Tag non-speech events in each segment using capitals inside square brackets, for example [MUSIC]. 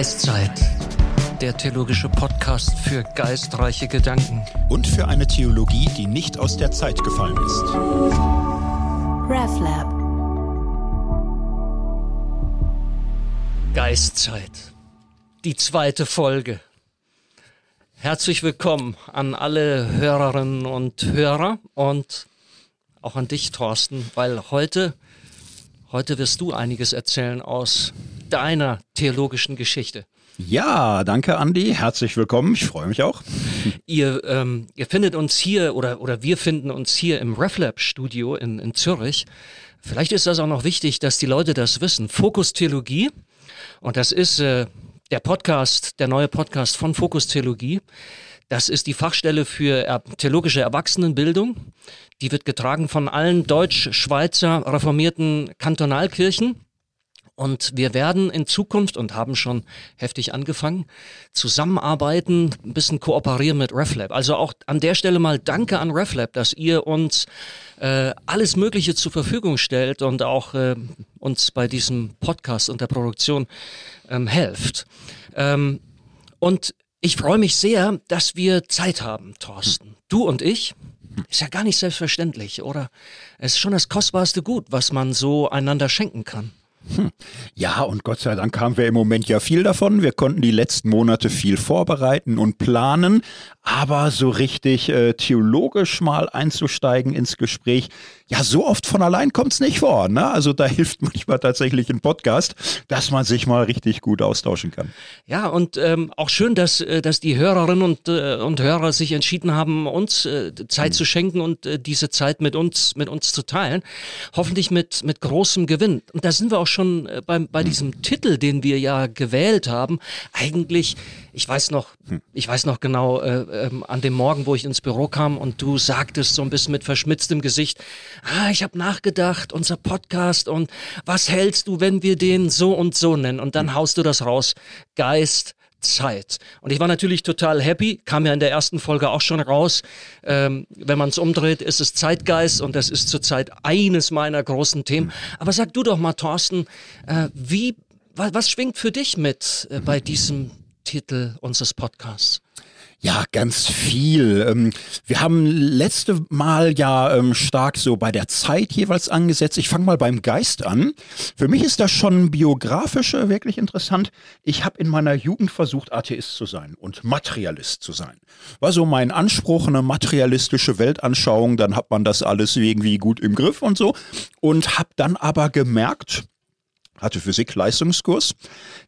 Geistzeit, der theologische Podcast für geistreiche Gedanken. Und für eine Theologie, die nicht aus der Zeit gefallen ist. RefLab. Geistzeit, die zweite Folge. Herzlich willkommen an alle Hörerinnen und Hörer und auch an dich, Thorsten, weil heute, heute wirst du einiges erzählen aus deiner theologischen Geschichte. Ja, danke Andi, herzlich willkommen, ich freue mich auch. Ihr, ähm, ihr findet uns hier oder, oder wir finden uns hier im RefLab Studio in, in Zürich. Vielleicht ist das auch noch wichtig, dass die Leute das wissen. Fokus Theologie und das ist äh, der Podcast, der neue Podcast von Fokus Theologie. Das ist die Fachstelle für theologische Erwachsenenbildung. Die wird getragen von allen deutsch-schweizer reformierten Kantonalkirchen. Und wir werden in Zukunft und haben schon heftig angefangen, zusammenarbeiten, ein bisschen kooperieren mit RefLab. Also auch an der Stelle mal Danke an RefLab, dass ihr uns äh, alles Mögliche zur Verfügung stellt und auch äh, uns bei diesem Podcast und der Produktion ähm, helft. Ähm, und ich freue mich sehr, dass wir Zeit haben, Thorsten. Du und ich. Ist ja gar nicht selbstverständlich, oder? Es ist schon das kostbarste Gut, was man so einander schenken kann. Hm. Ja, und Gott sei Dank haben wir im Moment ja viel davon. Wir konnten die letzten Monate viel vorbereiten und planen, aber so richtig äh, theologisch mal einzusteigen ins Gespräch, ja, so oft von allein kommt es nicht vor. Ne? Also da [LAUGHS] hilft manchmal tatsächlich ein Podcast, dass man sich mal richtig gut austauschen kann. Ja, und ähm, auch schön, dass, äh, dass die Hörerinnen und, äh, und Hörer sich entschieden haben, uns äh, Zeit mhm. zu schenken und äh, diese Zeit mit uns, mit uns zu teilen. Hoffentlich mit, mit großem Gewinn. Und da sind wir auch schon äh, beim, bei diesem mhm. Titel, den wir ja gewählt haben. Eigentlich, ich weiß noch, hm. ich weiß noch genau, ähm, an dem Morgen, wo ich ins Büro kam und du sagtest so ein bisschen mit verschmitztem Gesicht, ah, ich habe nachgedacht, unser Podcast und was hältst du, wenn wir den so und so nennen? Und dann hm. haust du das raus. Geist, Zeit. Und ich war natürlich total happy, kam ja in der ersten Folge auch schon raus. Ähm, wenn man es umdreht, ist es Zeitgeist und das ist zurzeit eines meiner großen Themen. Hm. Aber sag du doch mal, Thorsten, äh, wie, was, was, schwingt für dich mit äh, bei diesem Titel unseres Podcasts? Ja, ganz viel. Ähm, wir haben letzte Mal ja ähm, stark so bei der Zeit jeweils angesetzt. Ich fange mal beim Geist an. Für mich ist das schon biografisch äh, wirklich interessant. Ich habe in meiner Jugend versucht, Atheist zu sein und Materialist zu sein. War so mein Anspruch, eine materialistische Weltanschauung, dann hat man das alles irgendwie gut im Griff und so. Und habe dann aber gemerkt, hatte Physik-Leistungskurs,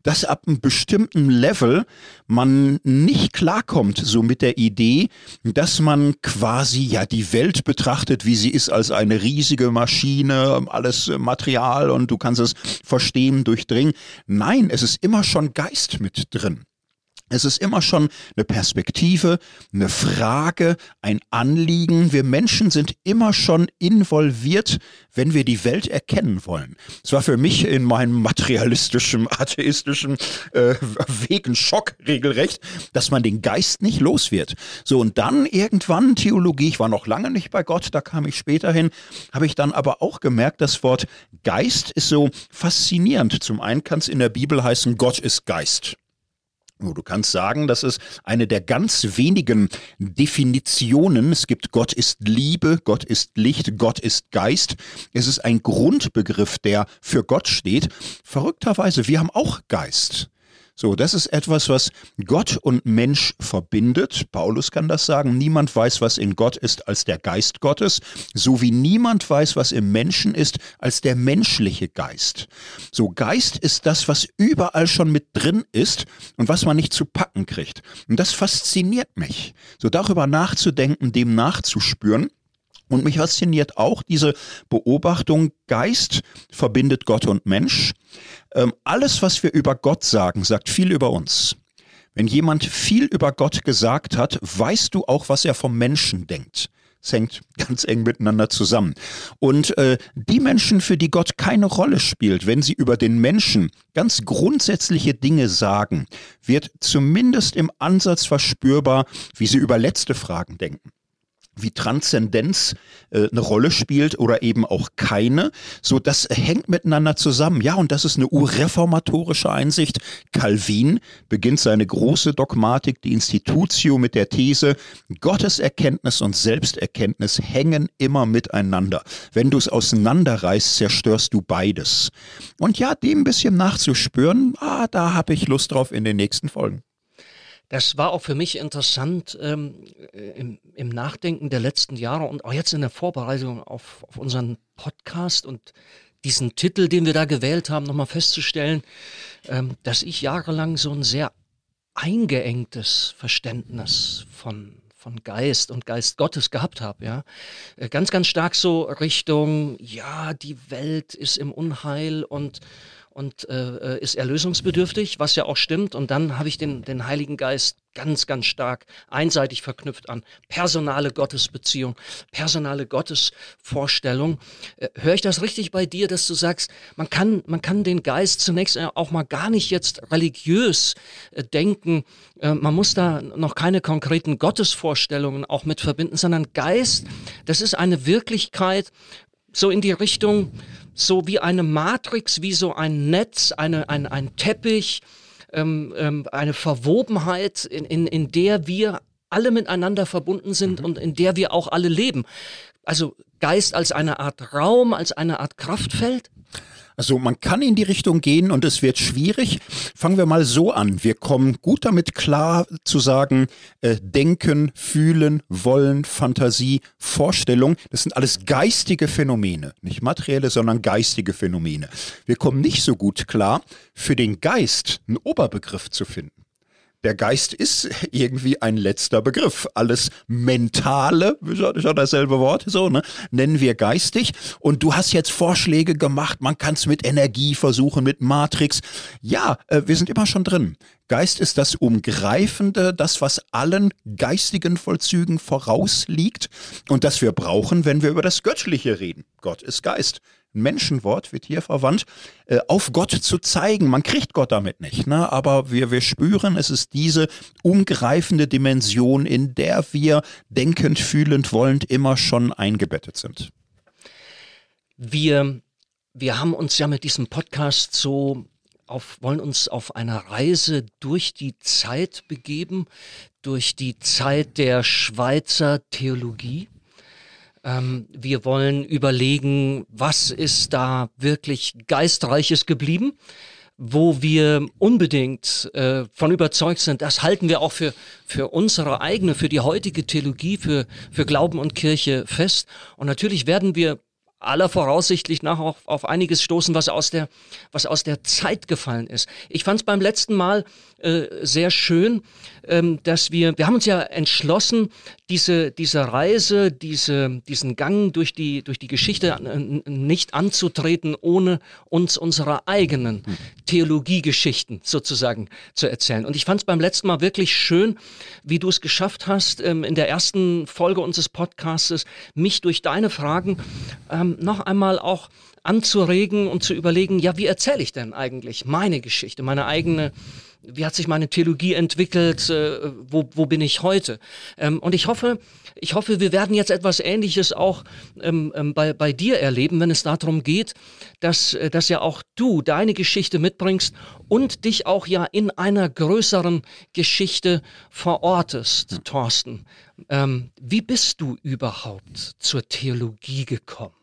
dass ab einem bestimmten Level man nicht klarkommt so mit der Idee, dass man quasi ja die Welt betrachtet, wie sie ist, als eine riesige Maschine, alles Material und du kannst es verstehen, durchdringen. Nein, es ist immer schon Geist mit drin. Es ist immer schon eine Perspektive, eine Frage, ein Anliegen. Wir Menschen sind immer schon involviert, wenn wir die Welt erkennen wollen. Es war für mich in meinem materialistischen, atheistischen äh, Weg ein Schock regelrecht, dass man den Geist nicht los wird. So, und dann irgendwann Theologie, ich war noch lange nicht bei Gott, da kam ich später hin, habe ich dann aber auch gemerkt, das Wort Geist ist so faszinierend. Zum einen kann es in der Bibel heißen, Gott ist Geist. Du kannst sagen, das ist eine der ganz wenigen Definitionen. Es gibt Gott ist Liebe, Gott ist Licht, Gott ist Geist. Es ist ein Grundbegriff, der für Gott steht. Verrückterweise, wir haben auch Geist. So, das ist etwas, was Gott und Mensch verbindet. Paulus kann das sagen. Niemand weiß, was in Gott ist, als der Geist Gottes, so wie niemand weiß, was im Menschen ist, als der menschliche Geist. So, Geist ist das, was überall schon mit drin ist und was man nicht zu packen kriegt. Und das fasziniert mich. So darüber nachzudenken, dem nachzuspüren. Und mich fasziniert auch diese Beobachtung, Geist verbindet Gott und Mensch. Ähm, alles, was wir über Gott sagen, sagt viel über uns. Wenn jemand viel über Gott gesagt hat, weißt du auch, was er vom Menschen denkt. Es hängt [LAUGHS] ganz eng miteinander zusammen. Und äh, die Menschen, für die Gott keine Rolle spielt, wenn sie über den Menschen ganz grundsätzliche Dinge sagen, wird zumindest im Ansatz verspürbar, wie sie über letzte Fragen denken. Wie Transzendenz äh, eine Rolle spielt oder eben auch keine. So, das hängt miteinander zusammen. Ja, und das ist eine urreformatorische Einsicht. Calvin beginnt seine große Dogmatik, die Institutio, mit der These, Gotteserkenntnis und Selbsterkenntnis hängen immer miteinander. Wenn du es auseinanderreißt, zerstörst du beides. Und ja, dem ein bisschen nachzuspüren, ah, da habe ich Lust drauf in den nächsten Folgen. Das war auch für mich interessant ähm, im, im, Nachdenken der letzten Jahre und auch jetzt in der Vorbereitung auf, auf unseren Podcast und diesen Titel, den wir da gewählt haben, nochmal festzustellen, ähm, dass ich jahrelang so ein sehr eingeengtes Verständnis von von Geist und Geist Gottes gehabt habe, ja. Äh, ganz, ganz stark so Richtung, ja, die Welt ist im Unheil und und äh, äh, ist erlösungsbedürftig, was ja auch stimmt. Und dann habe ich den, den Heiligen Geist ganz, ganz stark einseitig verknüpft an personale Gottesbeziehung, personale Gottesvorstellung. Äh, Höre ich das richtig bei dir, dass du sagst, man kann, man kann den Geist zunächst auch mal gar nicht jetzt religiös äh, denken. Äh, man muss da noch keine konkreten Gottesvorstellungen auch mit verbinden, sondern Geist, das ist eine Wirklichkeit, so in die Richtung, so wie eine Matrix, wie so ein Netz, eine, ein, ein Teppich, ähm, ähm, eine Verwobenheit, in, in, in der wir alle miteinander verbunden sind mhm. und in der wir auch alle leben. Also Geist als eine Art Raum, als eine Art Kraftfeld? Also man kann in die Richtung gehen und es wird schwierig. Fangen wir mal so an. Wir kommen gut damit klar zu sagen, äh, denken, fühlen, wollen, Fantasie, Vorstellung. Das sind alles geistige Phänomene. Nicht materielle, sondern geistige Phänomene. Wir kommen nicht so gut klar, für den Geist einen Oberbegriff zu finden. Der Geist ist [LAUGHS] irgendwie ein letzter Begriff. Alles Mentale, ist ja dasselbe Wort, so, ne? Nennen wir geistig. Und du hast jetzt Vorschläge gemacht, man kann es mit Energie versuchen, mit Matrix. Ja, äh, wir sind immer schon drin. Geist ist das Umgreifende, das, was allen geistigen Vollzügen vorausliegt und das wir brauchen, wenn wir über das Göttliche reden. Gott ist Geist. Menschenwort wird hier verwandt, äh, auf Gott zu zeigen. Man kriegt Gott damit nicht, ne? aber wir, wir spüren, es ist diese umgreifende Dimension, in der wir denkend, fühlend, wollend immer schon eingebettet sind. Wir, wir haben uns ja mit diesem Podcast so auf, wollen uns auf einer Reise durch die Zeit begeben, durch die Zeit der Schweizer Theologie. Ähm, wir wollen überlegen, was ist da wirklich Geistreiches geblieben, wo wir unbedingt äh, von überzeugt sind, das halten wir auch für, für unsere eigene, für die heutige Theologie, für, für Glauben und Kirche fest. Und natürlich werden wir aller Voraussichtlich nach auch auf einiges stoßen, was aus der, was aus der Zeit gefallen ist. Ich fand es beim letzten Mal äh, sehr schön, ähm, dass wir, wir haben uns ja entschlossen, diese, diese Reise, diese, diesen Gang durch die, durch die Geschichte äh, nicht anzutreten, ohne uns unsere eigenen hm. Theologiegeschichten sozusagen zu erzählen. Und ich fand es beim letzten Mal wirklich schön, wie du es geschafft hast, ähm, in der ersten Folge unseres Podcastes, mich durch deine Fragen ähm, noch einmal auch anzuregen und zu überlegen, ja, wie erzähle ich denn eigentlich meine Geschichte, meine eigene wie hat sich meine Theologie entwickelt, äh, wo, wo bin ich heute? Ähm, und ich hoffe, ich hoffe, wir werden jetzt etwas Ähnliches auch ähm, ähm, bei, bei dir erleben, wenn es darum geht, dass, äh, dass ja auch du deine Geschichte mitbringst und dich auch ja in einer größeren Geschichte verortest, hm. Thorsten. Ähm, wie bist du überhaupt zur Theologie gekommen?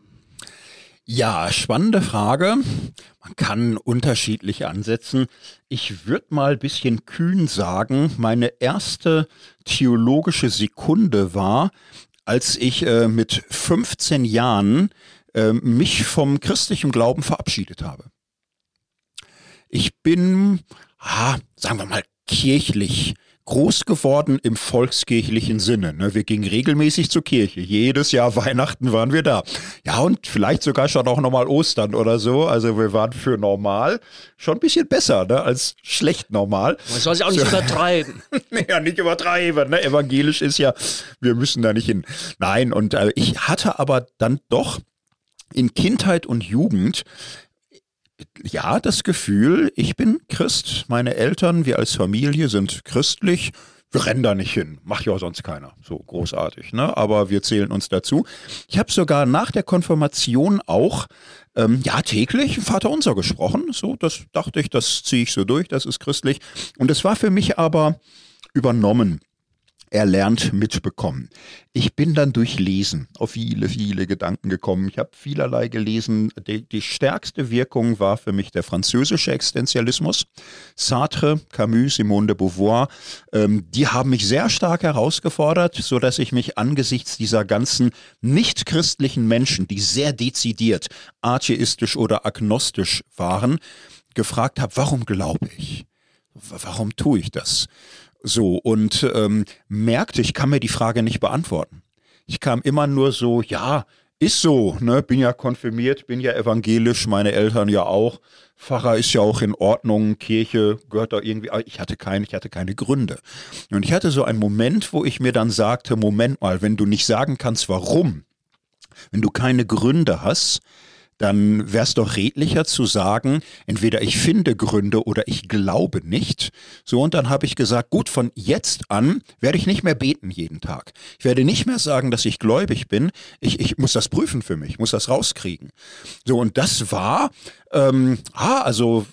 Ja, spannende Frage. Man kann unterschiedlich ansetzen. Ich würde mal ein bisschen kühn sagen, meine erste theologische Sekunde war, als ich äh, mit 15 Jahren äh, mich vom christlichen Glauben verabschiedet habe. Ich bin, ah, sagen wir mal, kirchlich groß geworden im volkskirchlichen Sinne. Ne? Wir gingen regelmäßig zur Kirche. Jedes Jahr Weihnachten waren wir da. Ja, und vielleicht sogar schon auch nochmal Ostern oder so. Also wir waren für normal schon ein bisschen besser ne? als schlecht normal. Man soll sich auch nicht so. übertreiben. [LAUGHS] ja, nicht übertreiben. Ne? Evangelisch ist ja, wir müssen da nicht hin. Nein, und äh, ich hatte aber dann doch in Kindheit und Jugend ja, das Gefühl, ich bin Christ, meine Eltern, wir als Familie sind christlich, wir rennen da nicht hin. Macht ja auch sonst keiner. So großartig, ne? Aber wir zählen uns dazu. Ich habe sogar nach der Konfirmation auch ähm, ja täglich Vater Unser gesprochen. So, das dachte ich, das ziehe ich so durch, das ist christlich. Und es war für mich aber übernommen erlernt mitbekommen. Ich bin dann durch Lesen auf viele, viele Gedanken gekommen. Ich habe vielerlei gelesen. Die, die, stärkste Wirkung war für mich der französische Existenzialismus. Sartre, Camus, Simone de Beauvoir, ähm, die haben mich sehr stark herausgefordert, so dass ich mich angesichts dieser ganzen nicht christlichen Menschen, die sehr dezidiert atheistisch oder agnostisch waren, gefragt habe, warum glaube ich? Warum tue ich das? So, und ähm, merkte, ich kann mir die Frage nicht beantworten. Ich kam immer nur so, ja, ist so, ne? Bin ja konfirmiert, bin ja evangelisch, meine Eltern ja auch. Pfarrer ist ja auch in Ordnung, Kirche gehört da irgendwie. Ich hatte keine, ich hatte keine Gründe. Und ich hatte so einen Moment, wo ich mir dann sagte: Moment mal, wenn du nicht sagen kannst, warum, wenn du keine Gründe hast, dann wäre es doch redlicher zu sagen, entweder ich finde Gründe oder ich glaube nicht. So, und dann habe ich gesagt, gut, von jetzt an werde ich nicht mehr beten jeden Tag. Ich werde nicht mehr sagen, dass ich gläubig bin. Ich, ich muss das prüfen für mich, muss das rauskriegen. So, und das war, ähm, ah, also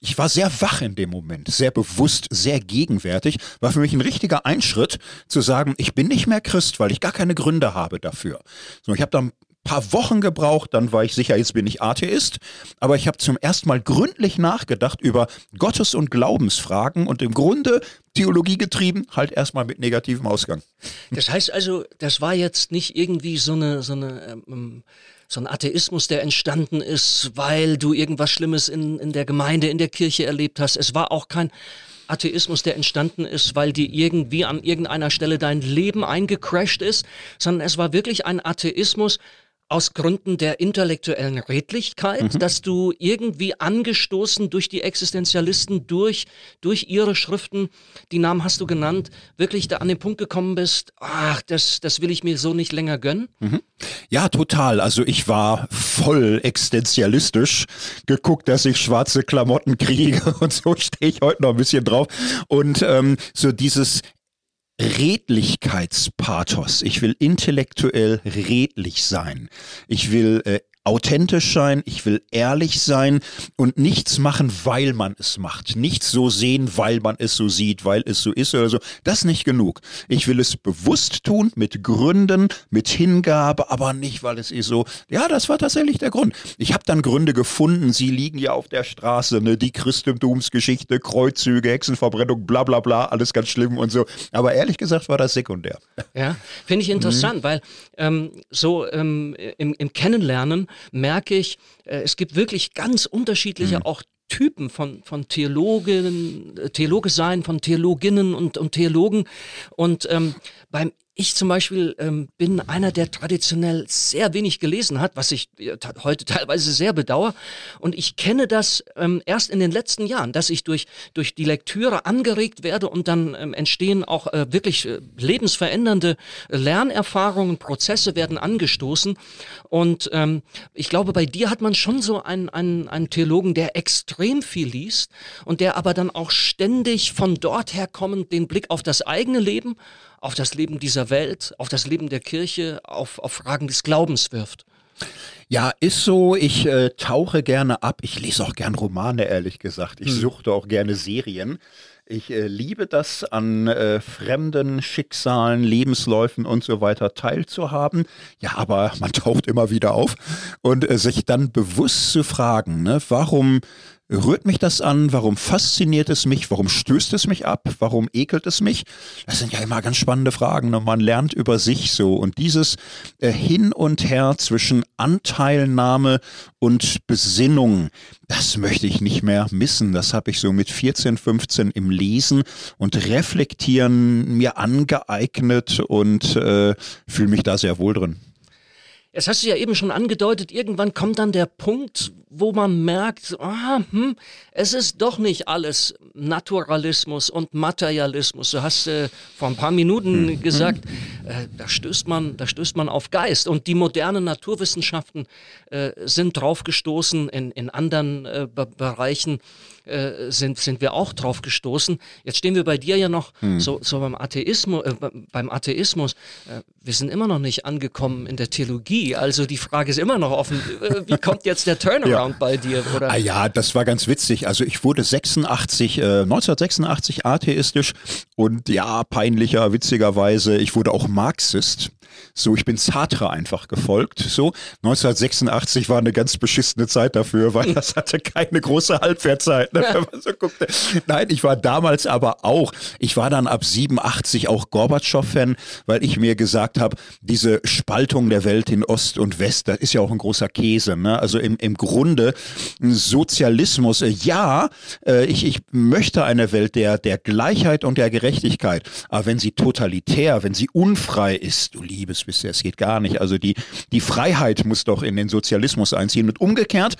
ich war sehr wach in dem Moment, sehr bewusst, sehr gegenwärtig. War für mich ein richtiger Einschritt zu sagen, ich bin nicht mehr Christ, weil ich gar keine Gründe habe dafür. So, ich habe dann paar Wochen gebraucht, dann war ich sicher, jetzt bin ich Atheist. Aber ich habe zum ersten Mal gründlich nachgedacht über Gottes- und Glaubensfragen und im Grunde Theologie getrieben, halt erstmal mit negativem Ausgang. Das heißt also, das war jetzt nicht irgendwie so eine, so eine, ähm, so ein Atheismus, der entstanden ist, weil du irgendwas Schlimmes in, in der Gemeinde, in der Kirche erlebt hast. Es war auch kein Atheismus, der entstanden ist, weil dir irgendwie an irgendeiner Stelle dein Leben eingecrashed ist, sondern es war wirklich ein Atheismus, aus Gründen der intellektuellen Redlichkeit, mhm. dass du irgendwie angestoßen durch die Existenzialisten, durch, durch ihre Schriften, die Namen hast du genannt, wirklich da an den Punkt gekommen bist, ach, das, das will ich mir so nicht länger gönnen? Mhm. Ja, total. Also ich war voll existenzialistisch geguckt, dass ich schwarze Klamotten kriege [LAUGHS] und so stehe ich heute noch ein bisschen drauf. Und ähm, so dieses Redlichkeitspathos. Ich will intellektuell redlich sein. Ich will äh, authentisch sein, ich will ehrlich sein und nichts machen, weil man es macht. Nichts so sehen, weil man es so sieht, weil es so ist oder so. Das ist nicht genug. Ich will es bewusst tun, mit Gründen, mit Hingabe, aber nicht, weil es ist so. Ja, das war tatsächlich der Grund. Ich habe dann Gründe gefunden, sie liegen ja auf der Straße, ne? die Christentumsgeschichte, Kreuzzüge, Hexenverbrennung, bla bla bla, alles ganz schlimm und so. Aber ehrlich gesagt war das sekundär. Ja, finde ich interessant, mhm. weil ähm, so ähm, im, im Kennenlernen merke ich, äh, es gibt wirklich ganz unterschiedliche mhm. auch Typen von, von Theologen, äh, Theologe sein, von Theologinnen und, und Theologen. Und ähm, beim ich zum Beispiel ähm, bin einer, der traditionell sehr wenig gelesen hat, was ich äh, heute [LAUGHS] teilweise sehr bedauere. Und ich kenne das ähm, erst in den letzten Jahren, dass ich durch, durch die Lektüre angeregt werde und dann ähm, entstehen auch äh, wirklich äh, lebensverändernde Lernerfahrungen, Prozesse werden angestoßen. Und ähm, ich glaube, bei dir hat man schon so einen, einen, einen Theologen, der extrem viel liest und der aber dann auch ständig von dort her kommend den Blick auf das eigene Leben auf das Leben dieser Welt, auf das Leben der Kirche, auf, auf Fragen des Glaubens wirft. Ja, ist so. Ich äh, tauche gerne ab. Ich lese auch gern Romane, ehrlich gesagt. Ich hm. suchte auch gerne Serien. Ich äh, liebe das, an äh, fremden Schicksalen, Lebensläufen und so weiter teilzuhaben. Ja, aber man taucht immer wieder auf. Und äh, sich dann bewusst zu fragen, ne, warum Rührt mich das an? Warum fasziniert es mich? Warum stößt es mich ab? Warum ekelt es mich? Das sind ja immer ganz spannende Fragen und man lernt über sich so. Und dieses äh, Hin und Her zwischen Anteilnahme und Besinnung, das möchte ich nicht mehr missen. Das habe ich so mit 14, 15 im Lesen und Reflektieren mir angeeignet und äh, fühle mich da sehr wohl drin. Jetzt hast du ja eben schon angedeutet, irgendwann kommt dann der Punkt, wo man merkt, ah, hm, es ist doch nicht alles Naturalismus und Materialismus. Du hast äh, vor ein paar Minuten hm. gesagt, äh, da stößt man, da stößt man auf Geist. Und die modernen Naturwissenschaften äh, sind draufgestoßen in, in anderen äh, Bereichen äh, sind, sind wir auch drauf gestoßen. Jetzt stehen wir bei dir ja noch hm. so, so beim Atheismus. Äh, beim Atheismus. Äh, wir sind immer noch nicht angekommen in der Theologie. Also die Frage ist immer noch offen. Äh, wie [LAUGHS] kommt jetzt der Turnaround ja. bei dir? Oder? Ah ja, das war ganz witzig. Also ich wurde 86, äh, 1986 atheistisch und ja, peinlicher, witzigerweise, ich wurde auch Marxist. So, ich bin Sartre einfach gefolgt. So, 1986 war eine ganz beschissene Zeit dafür, weil [LAUGHS] das hatte keine große Halbwertzeit. Ne, [LAUGHS] wenn man so guckte. Nein, ich war damals aber auch, ich war dann ab 87 auch Gorbatschow-Fan, weil ich mir gesagt habe, diese Spaltung der Welt in Ost und West, das ist ja auch ein großer Käse. Ne? Also im, im Grunde Sozialismus, ja, äh, ich, ich möchte eine Welt der, der Gleichheit und der Gerechtigkeit, aber wenn sie totalitär, wenn sie unfrei ist, du liebes es bisher, es geht gar nicht. Also die, die Freiheit muss doch in den Sozialismus einziehen. Und umgekehrt,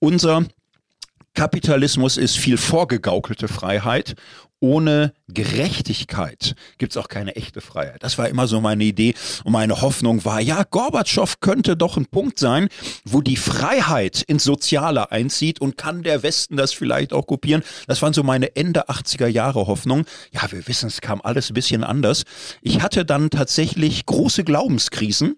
unser Kapitalismus ist viel vorgegaukelte Freiheit ohne Gerechtigkeit gibt es auch keine echte Freiheit. Das war immer so meine Idee und meine Hoffnung war, ja, Gorbatschow könnte doch ein Punkt sein, wo die Freiheit ins Soziale einzieht und kann der Westen das vielleicht auch kopieren. Das waren so meine Ende 80er Jahre Hoffnung. Ja, wir wissen, es kam alles ein bisschen anders. Ich hatte dann tatsächlich große Glaubenskrisen.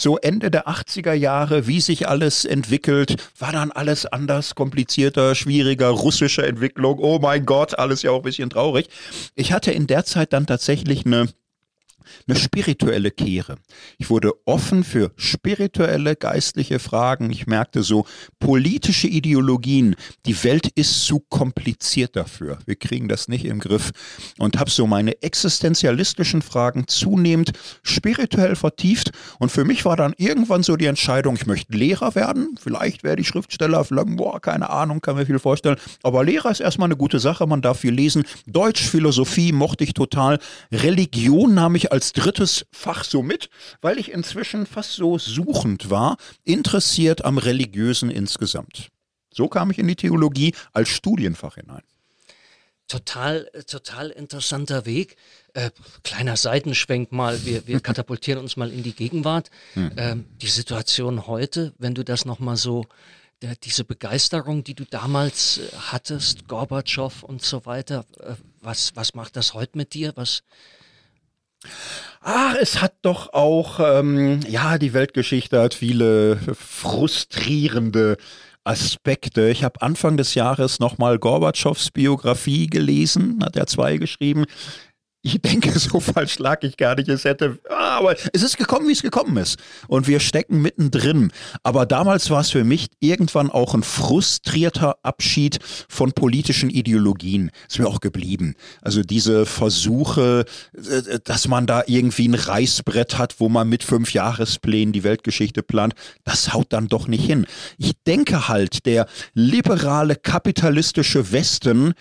So Ende der 80er Jahre, wie sich alles entwickelt, war dann alles anders, komplizierter, schwieriger, russische Entwicklung. Oh mein Gott, alles ja auch ein bisschen traurig. Ich hatte in der Zeit dann tatsächlich eine eine spirituelle Kehre. Ich wurde offen für spirituelle, geistliche Fragen. Ich merkte so, politische Ideologien, die Welt ist zu kompliziert dafür. Wir kriegen das nicht im Griff. Und habe so meine existenzialistischen Fragen zunehmend spirituell vertieft. Und für mich war dann irgendwann so die Entscheidung, ich möchte Lehrer werden. Vielleicht werde ich Schriftsteller, vielleicht, boah, keine Ahnung, kann mir viel vorstellen. Aber Lehrer ist erstmal eine gute Sache, man darf viel lesen. Deutsch, Philosophie mochte ich total. Religion nahm ich als drittes Fach so mit, weil ich inzwischen fast so suchend war, interessiert am Religiösen insgesamt. So kam ich in die Theologie als Studienfach hinein. Total, total interessanter Weg. Äh, kleiner Seitenschwenk mal, wir, wir [LAUGHS] katapultieren uns mal in die Gegenwart. Hm. Ähm, die Situation heute, wenn du das nochmal so, der, diese Begeisterung, die du damals äh, hattest, Gorbatschow und so weiter, äh, was, was macht das heute mit dir? Was, Ach, es hat doch auch, ähm, ja, die Weltgeschichte hat viele frustrierende Aspekte. Ich habe Anfang des Jahres nochmal Gorbatschows Biografie gelesen, hat er zwei geschrieben ich denke, so falsch lag ich gar nicht. Es hätte, ah, aber es ist gekommen, wie es gekommen ist. Und wir stecken mittendrin. Aber damals war es für mich irgendwann auch ein frustrierter Abschied von politischen Ideologien. Ist mir auch geblieben. Also diese Versuche, äh, dass man da irgendwie ein Reißbrett hat, wo man mit fünf Jahresplänen die Weltgeschichte plant, das haut dann doch nicht hin. Ich denke halt, der liberale kapitalistische Westen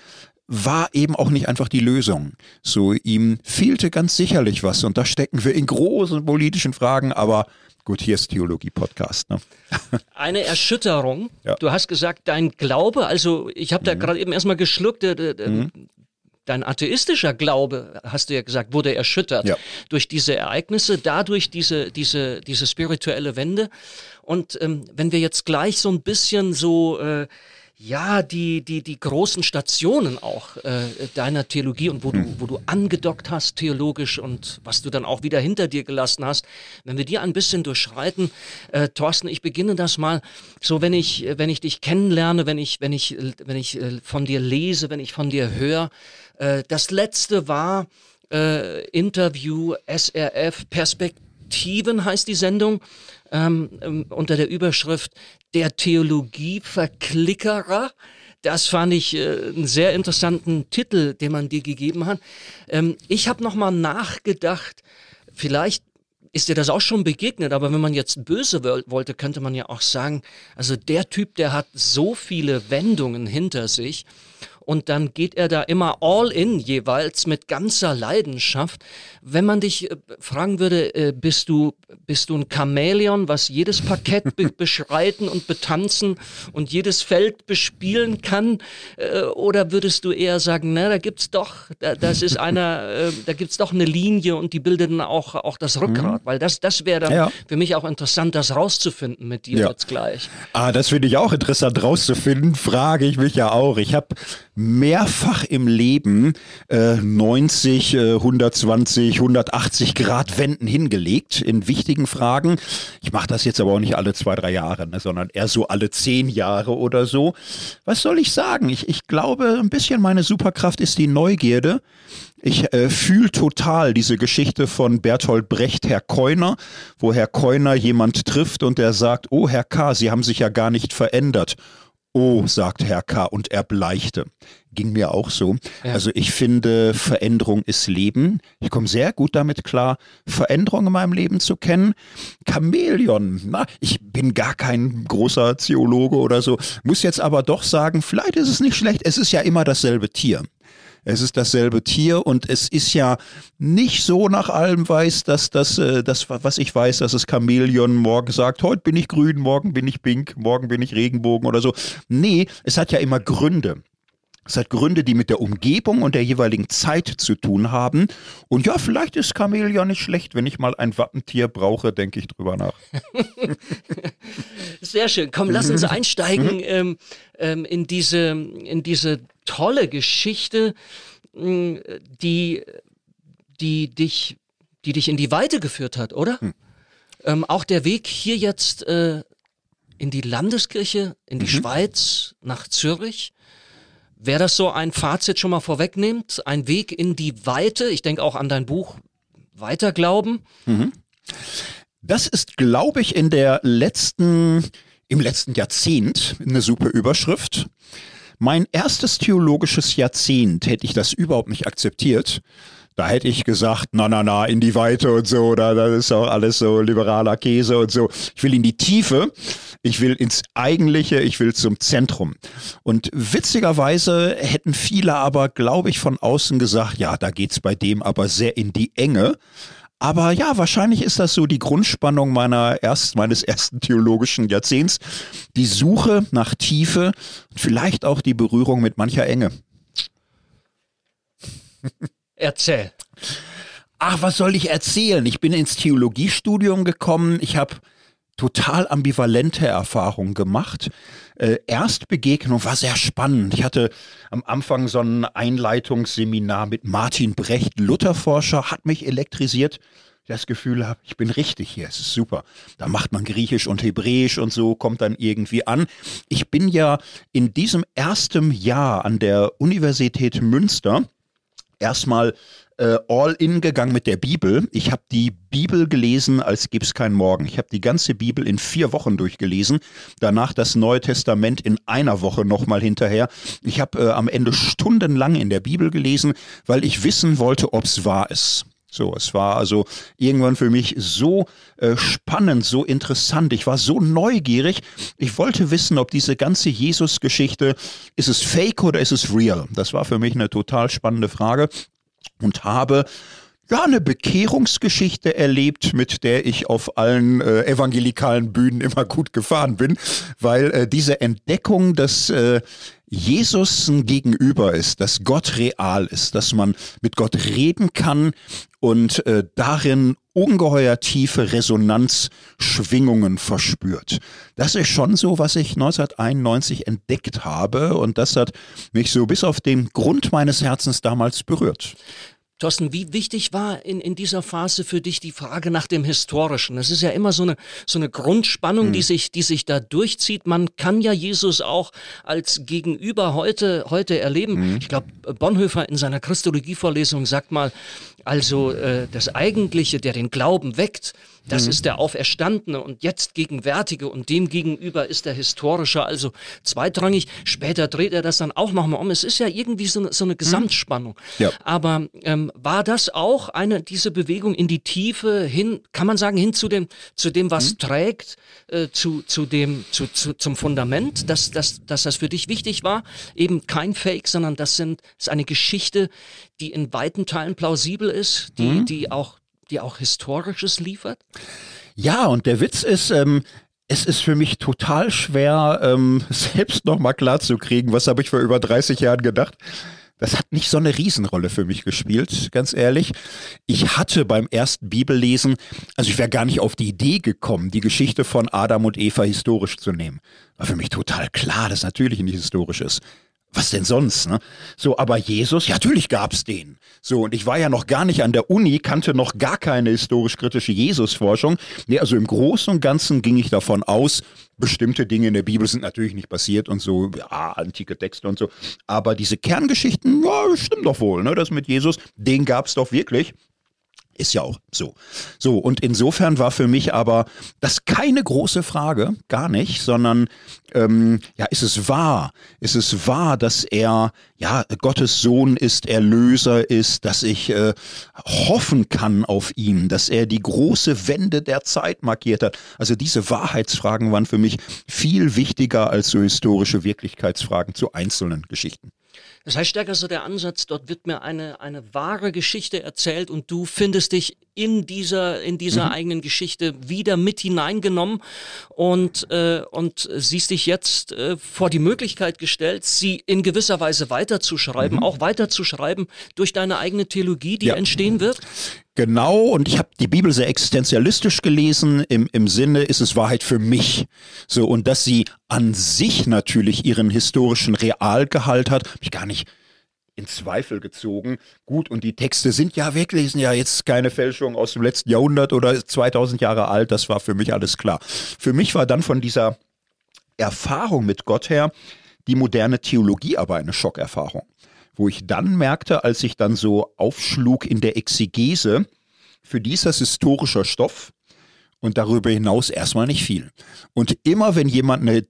war eben auch nicht einfach die Lösung. So, ihm fehlte ganz sicherlich was und da stecken wir in großen politischen Fragen, aber gut, hier ist Theologie-Podcast. Ne? [LAUGHS] Eine Erschütterung. Ja. Du hast gesagt, dein Glaube, also ich habe da mhm. gerade eben erstmal geschluckt, äh, äh, mhm. dein atheistischer Glaube, hast du ja gesagt, wurde erschüttert ja. durch diese Ereignisse, dadurch diese, diese, diese spirituelle Wende. Und ähm, wenn wir jetzt gleich so ein bisschen so äh, ja, die, die, die großen Stationen auch äh, deiner Theologie und wo du, wo du angedockt hast theologisch und was du dann auch wieder hinter dir gelassen hast. Wenn wir dir ein bisschen durchschreiten, äh, Thorsten, ich beginne das mal so, wenn ich, wenn ich dich kennenlerne, wenn ich, wenn ich, wenn ich äh, von dir lese, wenn ich von dir höre. Äh, das letzte war äh, Interview SRF Perspektiven heißt die Sendung ähm, ähm, unter der Überschrift Der Theologieverklickerer. Das fand ich äh, einen sehr interessanten Titel, den man dir gegeben hat. Ähm, ich habe nochmal nachgedacht, vielleicht ist dir das auch schon begegnet, aber wenn man jetzt böse wollte, könnte man ja auch sagen, also der Typ, der hat so viele Wendungen hinter sich und dann geht er da immer all in jeweils mit ganzer Leidenschaft. Wenn man dich äh, fragen würde, äh, bist du bist du ein Chamäleon, was jedes Parkett be [LAUGHS] beschreiten und betanzen und jedes Feld bespielen kann, äh, oder würdest du eher sagen, na, da gibt's doch, da, das ist einer, da gibt's doch eine Linie und die bildet dann auch auch das Rückgrat, mhm. weil das das wäre dann ja. für mich auch interessant, das rauszufinden mit dir ja. jetzt gleich. Ah, das finde ich auch interessant rauszufinden. Frage ich mich ja auch. Ich habe mehrfach im Leben äh, 90, äh, 120, 180 Grad Wenden hingelegt in wichtigen Fragen. Ich mache das jetzt aber auch nicht alle zwei, drei Jahre, ne, sondern eher so alle zehn Jahre oder so. Was soll ich sagen? Ich, ich glaube, ein bisschen meine Superkraft ist die Neugierde. Ich äh, fühle total diese Geschichte von Bertolt Brecht, Herr Keuner, wo Herr Keuner jemand trifft und der sagt, oh Herr K., Sie haben sich ja gar nicht verändert. Oh, sagte Herr K. und er bleichte. Ging mir auch so. Ja. Also ich finde, Veränderung ist Leben. Ich komme sehr gut damit klar, Veränderung in meinem Leben zu kennen. Chamäleon, na, ich bin gar kein großer Theologe oder so, muss jetzt aber doch sagen, vielleicht ist es nicht schlecht, es ist ja immer dasselbe Tier. Es ist dasselbe Tier und es ist ja nicht so nach allem weiß, dass das, äh, das was ich weiß, dass das Chamäleon morgen sagt, heute bin ich grün, morgen bin ich pink, morgen bin ich Regenbogen oder so. Nee, es hat ja immer Gründe. Es hat Gründe, die mit der Umgebung und der jeweiligen Zeit zu tun haben. Und ja, vielleicht ist Chamäleon nicht schlecht. Wenn ich mal ein Wappentier brauche, denke ich drüber nach. [LAUGHS] Sehr schön. Komm, lass uns einsteigen ähm, ähm, in, diese, in diese tolle Geschichte, hm, die, die, dich, die dich in die Weite geführt hat, oder? Hm. Ähm, auch der Weg hier jetzt äh, in die Landeskirche, in die mhm. Schweiz, nach Zürich. Wäre das so ein Fazit schon mal vorwegnehmend? Ein Weg in die Weite? Ich denke auch an dein Buch Weiterglauben. Mhm. Das ist, glaube ich, in der letzten, im letzten Jahrzehnt eine super Überschrift. Mein erstes theologisches Jahrzehnt hätte ich das überhaupt nicht akzeptiert. Da hätte ich gesagt, na, na, na, in die Weite und so, da, das ist auch alles so liberaler Käse und so. Ich will in die Tiefe, ich will ins Eigentliche, ich will zum Zentrum. Und witzigerweise hätten viele aber, glaube ich, von außen gesagt, ja, da geht's bei dem aber sehr in die Enge. Aber ja, wahrscheinlich ist das so die Grundspannung meiner erst, meines ersten theologischen Jahrzehnts. Die Suche nach Tiefe und vielleicht auch die Berührung mit mancher Enge. [LAUGHS] Erzähl. Ach, was soll ich erzählen? Ich bin ins Theologiestudium gekommen. Ich habe total ambivalente Erfahrungen gemacht. Äh, Erstbegegnung war sehr spannend. Ich hatte am Anfang so ein Einleitungsseminar mit Martin Brecht, Lutherforscher, hat mich elektrisiert. Das Gefühl habe, ich bin richtig hier, es ist super. Da macht man Griechisch und Hebräisch und so, kommt dann irgendwie an. Ich bin ja in diesem ersten Jahr an der Universität Münster erstmal äh, all in gegangen mit der Bibel. Ich habe die Bibel gelesen, als gibt's keinen Morgen. Ich habe die ganze Bibel in vier Wochen durchgelesen. Danach das Neue Testament in einer Woche nochmal hinterher. Ich habe äh, am Ende stundenlang in der Bibel gelesen, weil ich wissen wollte, ob's wahr ist. So, es war also irgendwann für mich so äh, spannend, so interessant. Ich war so neugierig. Ich wollte wissen, ob diese ganze Jesus-Geschichte, ist es fake oder ist es real? Das war für mich eine total spannende Frage und habe ja, eine Bekehrungsgeschichte erlebt, mit der ich auf allen äh, evangelikalen Bühnen immer gut gefahren bin, weil äh, diese Entdeckung, dass äh, Jesus ein Gegenüber ist, dass Gott real ist, dass man mit Gott reden kann und äh, darin ungeheuer tiefe Resonanzschwingungen verspürt. Das ist schon so, was ich 1991 entdeckt habe und das hat mich so bis auf den Grund meines Herzens damals berührt. Thorsten, wie wichtig war in, in dieser Phase für dich die Frage nach dem Historischen? Das ist ja immer so eine, so eine Grundspannung, mhm. die, sich, die sich da durchzieht. Man kann ja Jesus auch als Gegenüber heute, heute erleben. Mhm. Ich glaube, Bonhoeffer in seiner Christologievorlesung sagt mal, also äh, das Eigentliche, der den Glauben weckt, das mhm. ist der Auferstandene und jetzt Gegenwärtige und dem gegenüber ist der Historische, also zweitrangig. Später dreht er das dann auch nochmal um. Es ist ja irgendwie so, so eine mhm. Gesamtspannung. Ja. Aber ähm, Ähm, war das auch eine, diese Bewegung in die Tiefe hin, kann man sagen, hin zu dem, zu dem, was mhm. trägt, äh, zu, zu dem, zu, zu, zum Fundament, dass, dass, dass das für dich wichtig war? Eben kein Fake, sondern das sind, ist eine Geschichte, die in weiten Teilen plausibel ist, die, mhm. die auch, die auch Historisches liefert? Ja, und der Witz ist, ähm, es ist für mich total schwer, ähm, [LAUGHS] selbst nochmal klarzukriegen, was habe ich vor über 30 Jahren gedacht. Das hat nicht so eine Riesenrolle für mich gespielt, ganz ehrlich. Ich hatte beim ersten Bibellesen, also ich wäre gar nicht auf die Idee gekommen, die Geschichte von Adam und Eva historisch zu nehmen. War für mich total klar, dass natürlich nicht historisch ist was denn sonst, ne? So, aber Jesus, ja, natürlich gab's den. So, und ich war ja noch gar nicht an der Uni, kannte noch gar keine historisch-kritische Jesusforschung. Nee, also im Großen und Ganzen ging ich davon aus, bestimmte Dinge in der Bibel sind natürlich nicht passiert und so, ja, antike Texte und so. Aber diese Kerngeschichten, ja, stimmt doch wohl, ne? Das mit Jesus, den gab's doch wirklich. Ist ja auch so. So, und insofern war für mich aber das keine große Frage, gar nicht, sondern ähm, ja, ist es wahr? Ist es wahr, dass er ja Gottes Sohn ist, Erlöser ist, dass ich äh, hoffen kann auf ihn, dass er die große Wende der Zeit markiert hat? Also diese Wahrheitsfragen waren für mich viel wichtiger als so historische Wirklichkeitsfragen zu einzelnen Geschichten. Das heißt stärker so der Ansatz, dort wird mir eine, eine wahre Geschichte erzählt und du findest dich in dieser, in dieser mhm. eigenen Geschichte wieder mit hineingenommen und, äh, und siehst dich jetzt äh, vor die Möglichkeit gestellt, sie in gewisser Weise weiterzuschreiben, mhm. auch weiterzuschreiben durch deine eigene Theologie, die ja. entstehen wird? Genau, und ich habe die Bibel sehr existenzialistisch gelesen, im, im Sinne, ist es Wahrheit für mich. So, und dass sie an sich natürlich ihren historischen Realgehalt hat, habe ich gar nicht in Zweifel gezogen. Gut, und die Texte sind ja wirklich, sind ja jetzt keine Fälschung aus dem letzten Jahrhundert oder 2000 Jahre alt, das war für mich alles klar. Für mich war dann von dieser Erfahrung mit Gott her die moderne Theologie aber eine Schockerfahrung wo ich dann merkte, als ich dann so aufschlug in der Exegese, für dieser historischer Stoff und darüber hinaus erstmal nicht viel. Und immer wenn jemand eine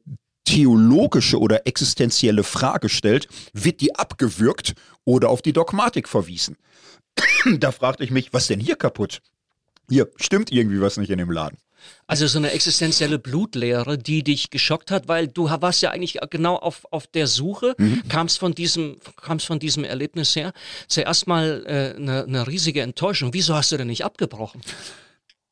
theologische oder existenzielle Frage stellt, wird die abgewürgt oder auf die Dogmatik verwiesen. [CLEARS THROAT] da fragte ich mich, was denn hier kaputt? Hier stimmt irgendwie was nicht in dem Laden. Also so eine existenzielle Blutlehre, die dich geschockt hat, weil du warst ja eigentlich genau auf, auf der Suche, mhm. kamst von diesem, kamst von diesem Erlebnis her. Zuerst mal äh, eine, eine riesige Enttäuschung. Wieso hast du denn nicht abgebrochen?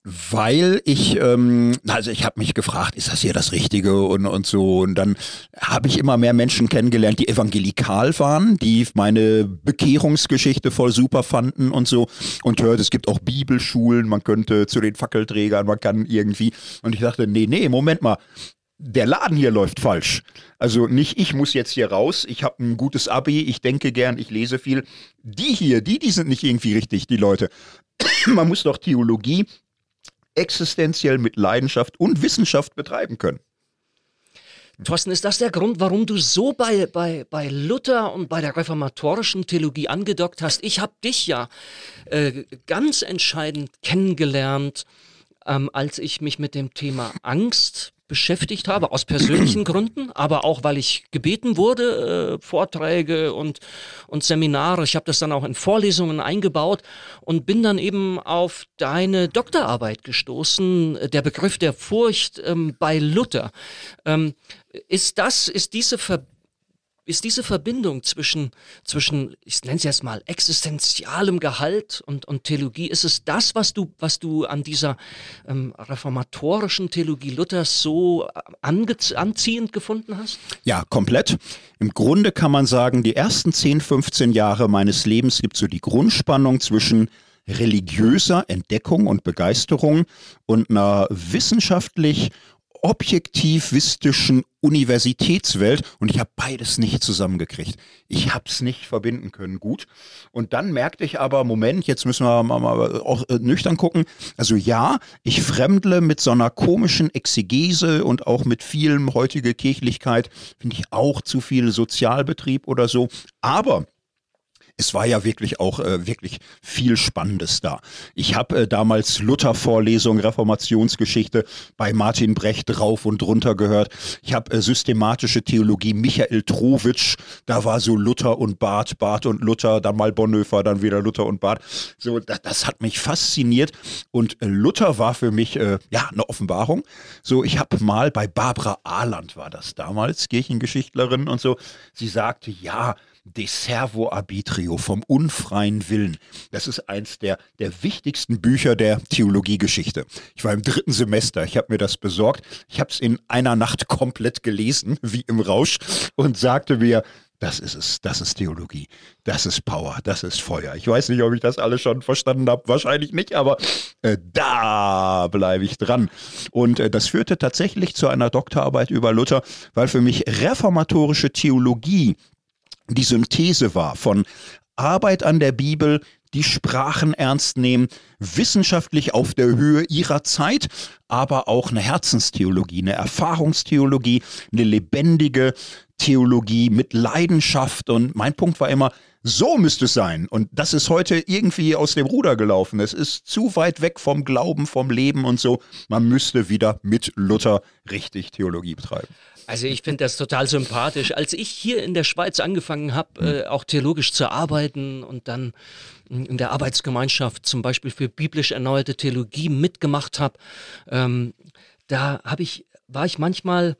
Weil ich, ähm, also ich habe mich gefragt, ist das hier das Richtige und, und so. Und dann habe ich immer mehr Menschen kennengelernt, die evangelikal waren, die meine Bekehrungsgeschichte voll super fanden und so. Und hört, es gibt auch Bibelschulen, man könnte zu den Fackelträgern, man kann irgendwie. Und ich dachte, nee, nee, Moment mal. Der Laden hier läuft falsch. Also nicht ich muss jetzt hier raus, ich habe ein gutes Abi, ich denke gern, ich lese viel. Die hier, die, die sind nicht irgendwie richtig, die Leute. [COUGHS] Man muss doch Theologie existenziell mit Leidenschaft und Wissenschaft betreiben können. Thorsten, ist das der Grund, warum du so bei, bei, bei Luther und bei der reformatorischen Theologie angedockt hast? Ich habe dich ja äh, ganz entscheidend kennengelernt, ähm, als ich mich mit dem Thema Angst beschäftigt habe, aus persönlichen [CLEARS THROAT] Gründen, aber auch, weil ich gebeten wurde, äh, Vorträge und, und Seminare. Ich habe das dann auch in Vorlesungen eingebaut und bin dann eben auf deine Doktorarbeit gestoßen, der Begriff der Furcht ähm, bei Luther. Ähm, ist das, ist diese Verbindung, ist diese Verbindung zwischen, zwischen ich nenne es jetzt mal, existenzialem Gehalt und, und Theologie, ist es das, was du, was du an dieser ähm, reformatorischen Theologie Luthers so anziehend gefunden hast? Ja, komplett. Im Grunde kann man sagen, die ersten 10, 15 Jahre meines Lebens gibt so die Grundspannung zwischen religiöser Entdeckung und Begeisterung und einer wissenschaftlich objektivistischen Universitätswelt und ich habe beides nicht zusammengekriegt. Ich habe es nicht verbinden können, gut. Und dann merkte ich aber, Moment, jetzt müssen wir mal, auch äh, nüchtern gucken. Also ja, ich fremdle mit so einer komischen Exegese und auch mit vielem heutige Kirchlichkeit, finde ich auch zu viel Sozialbetrieb oder so. Aber es war ja wirklich auch äh, wirklich viel Spannendes da. Ich habe äh, damals Luther-Vorlesung, Reformationsgeschichte bei Martin Brecht rauf und runter gehört. Ich habe äh, systematische Theologie Michael Trowitsch, da war so Luther und Barth, Barth und Luther, dann mal Bonhoeffer, dann wieder Luther und Barth. So, das, das hat mich fasziniert und äh, Luther war für mich äh, ja eine Offenbarung. So, ich habe mal bei Barbara Ahland war das damals, Kirchengeschichtlerin und so, sie sagte, ja, De Servo Arbitrio vom unfreien Willen. Das ist eins der, der wichtigsten Bücher der Theologiegeschichte. Ich war im dritten Semester, ich habe mir das besorgt. Ich habe es in einer Nacht komplett gelesen, wie im Rausch, und sagte mir, das ist es, das ist Theologie, das ist Power, das ist Feuer. Ich weiß nicht, ob ich das alles schon verstanden habe, wahrscheinlich nicht, aber äh, da bleibe ich dran. Und äh, das führte tatsächlich zu einer Doktorarbeit über Luther, weil für mich reformatorische Theologie die Synthese war von Arbeit an der Bibel, die Sprachen ernst nehmen, wissenschaftlich auf der Höhe ihrer Zeit, aber auch eine Herzenstheologie, eine Erfahrungstheologie, eine lebendige Theologie mit Leidenschaft. Und mein Punkt war immer, so müsste es sein. Und das ist heute irgendwie aus dem Ruder gelaufen. Es ist zu weit weg vom Glauben, vom Leben und so. Man müsste wieder mit Luther richtig Theologie betreiben. Also ich finde das total sympathisch. Als ich hier in der Schweiz angefangen habe, äh, auch theologisch zu arbeiten und dann in der Arbeitsgemeinschaft zum Beispiel für biblisch erneuerte Theologie mitgemacht habe, ähm, da habe ich, war ich manchmal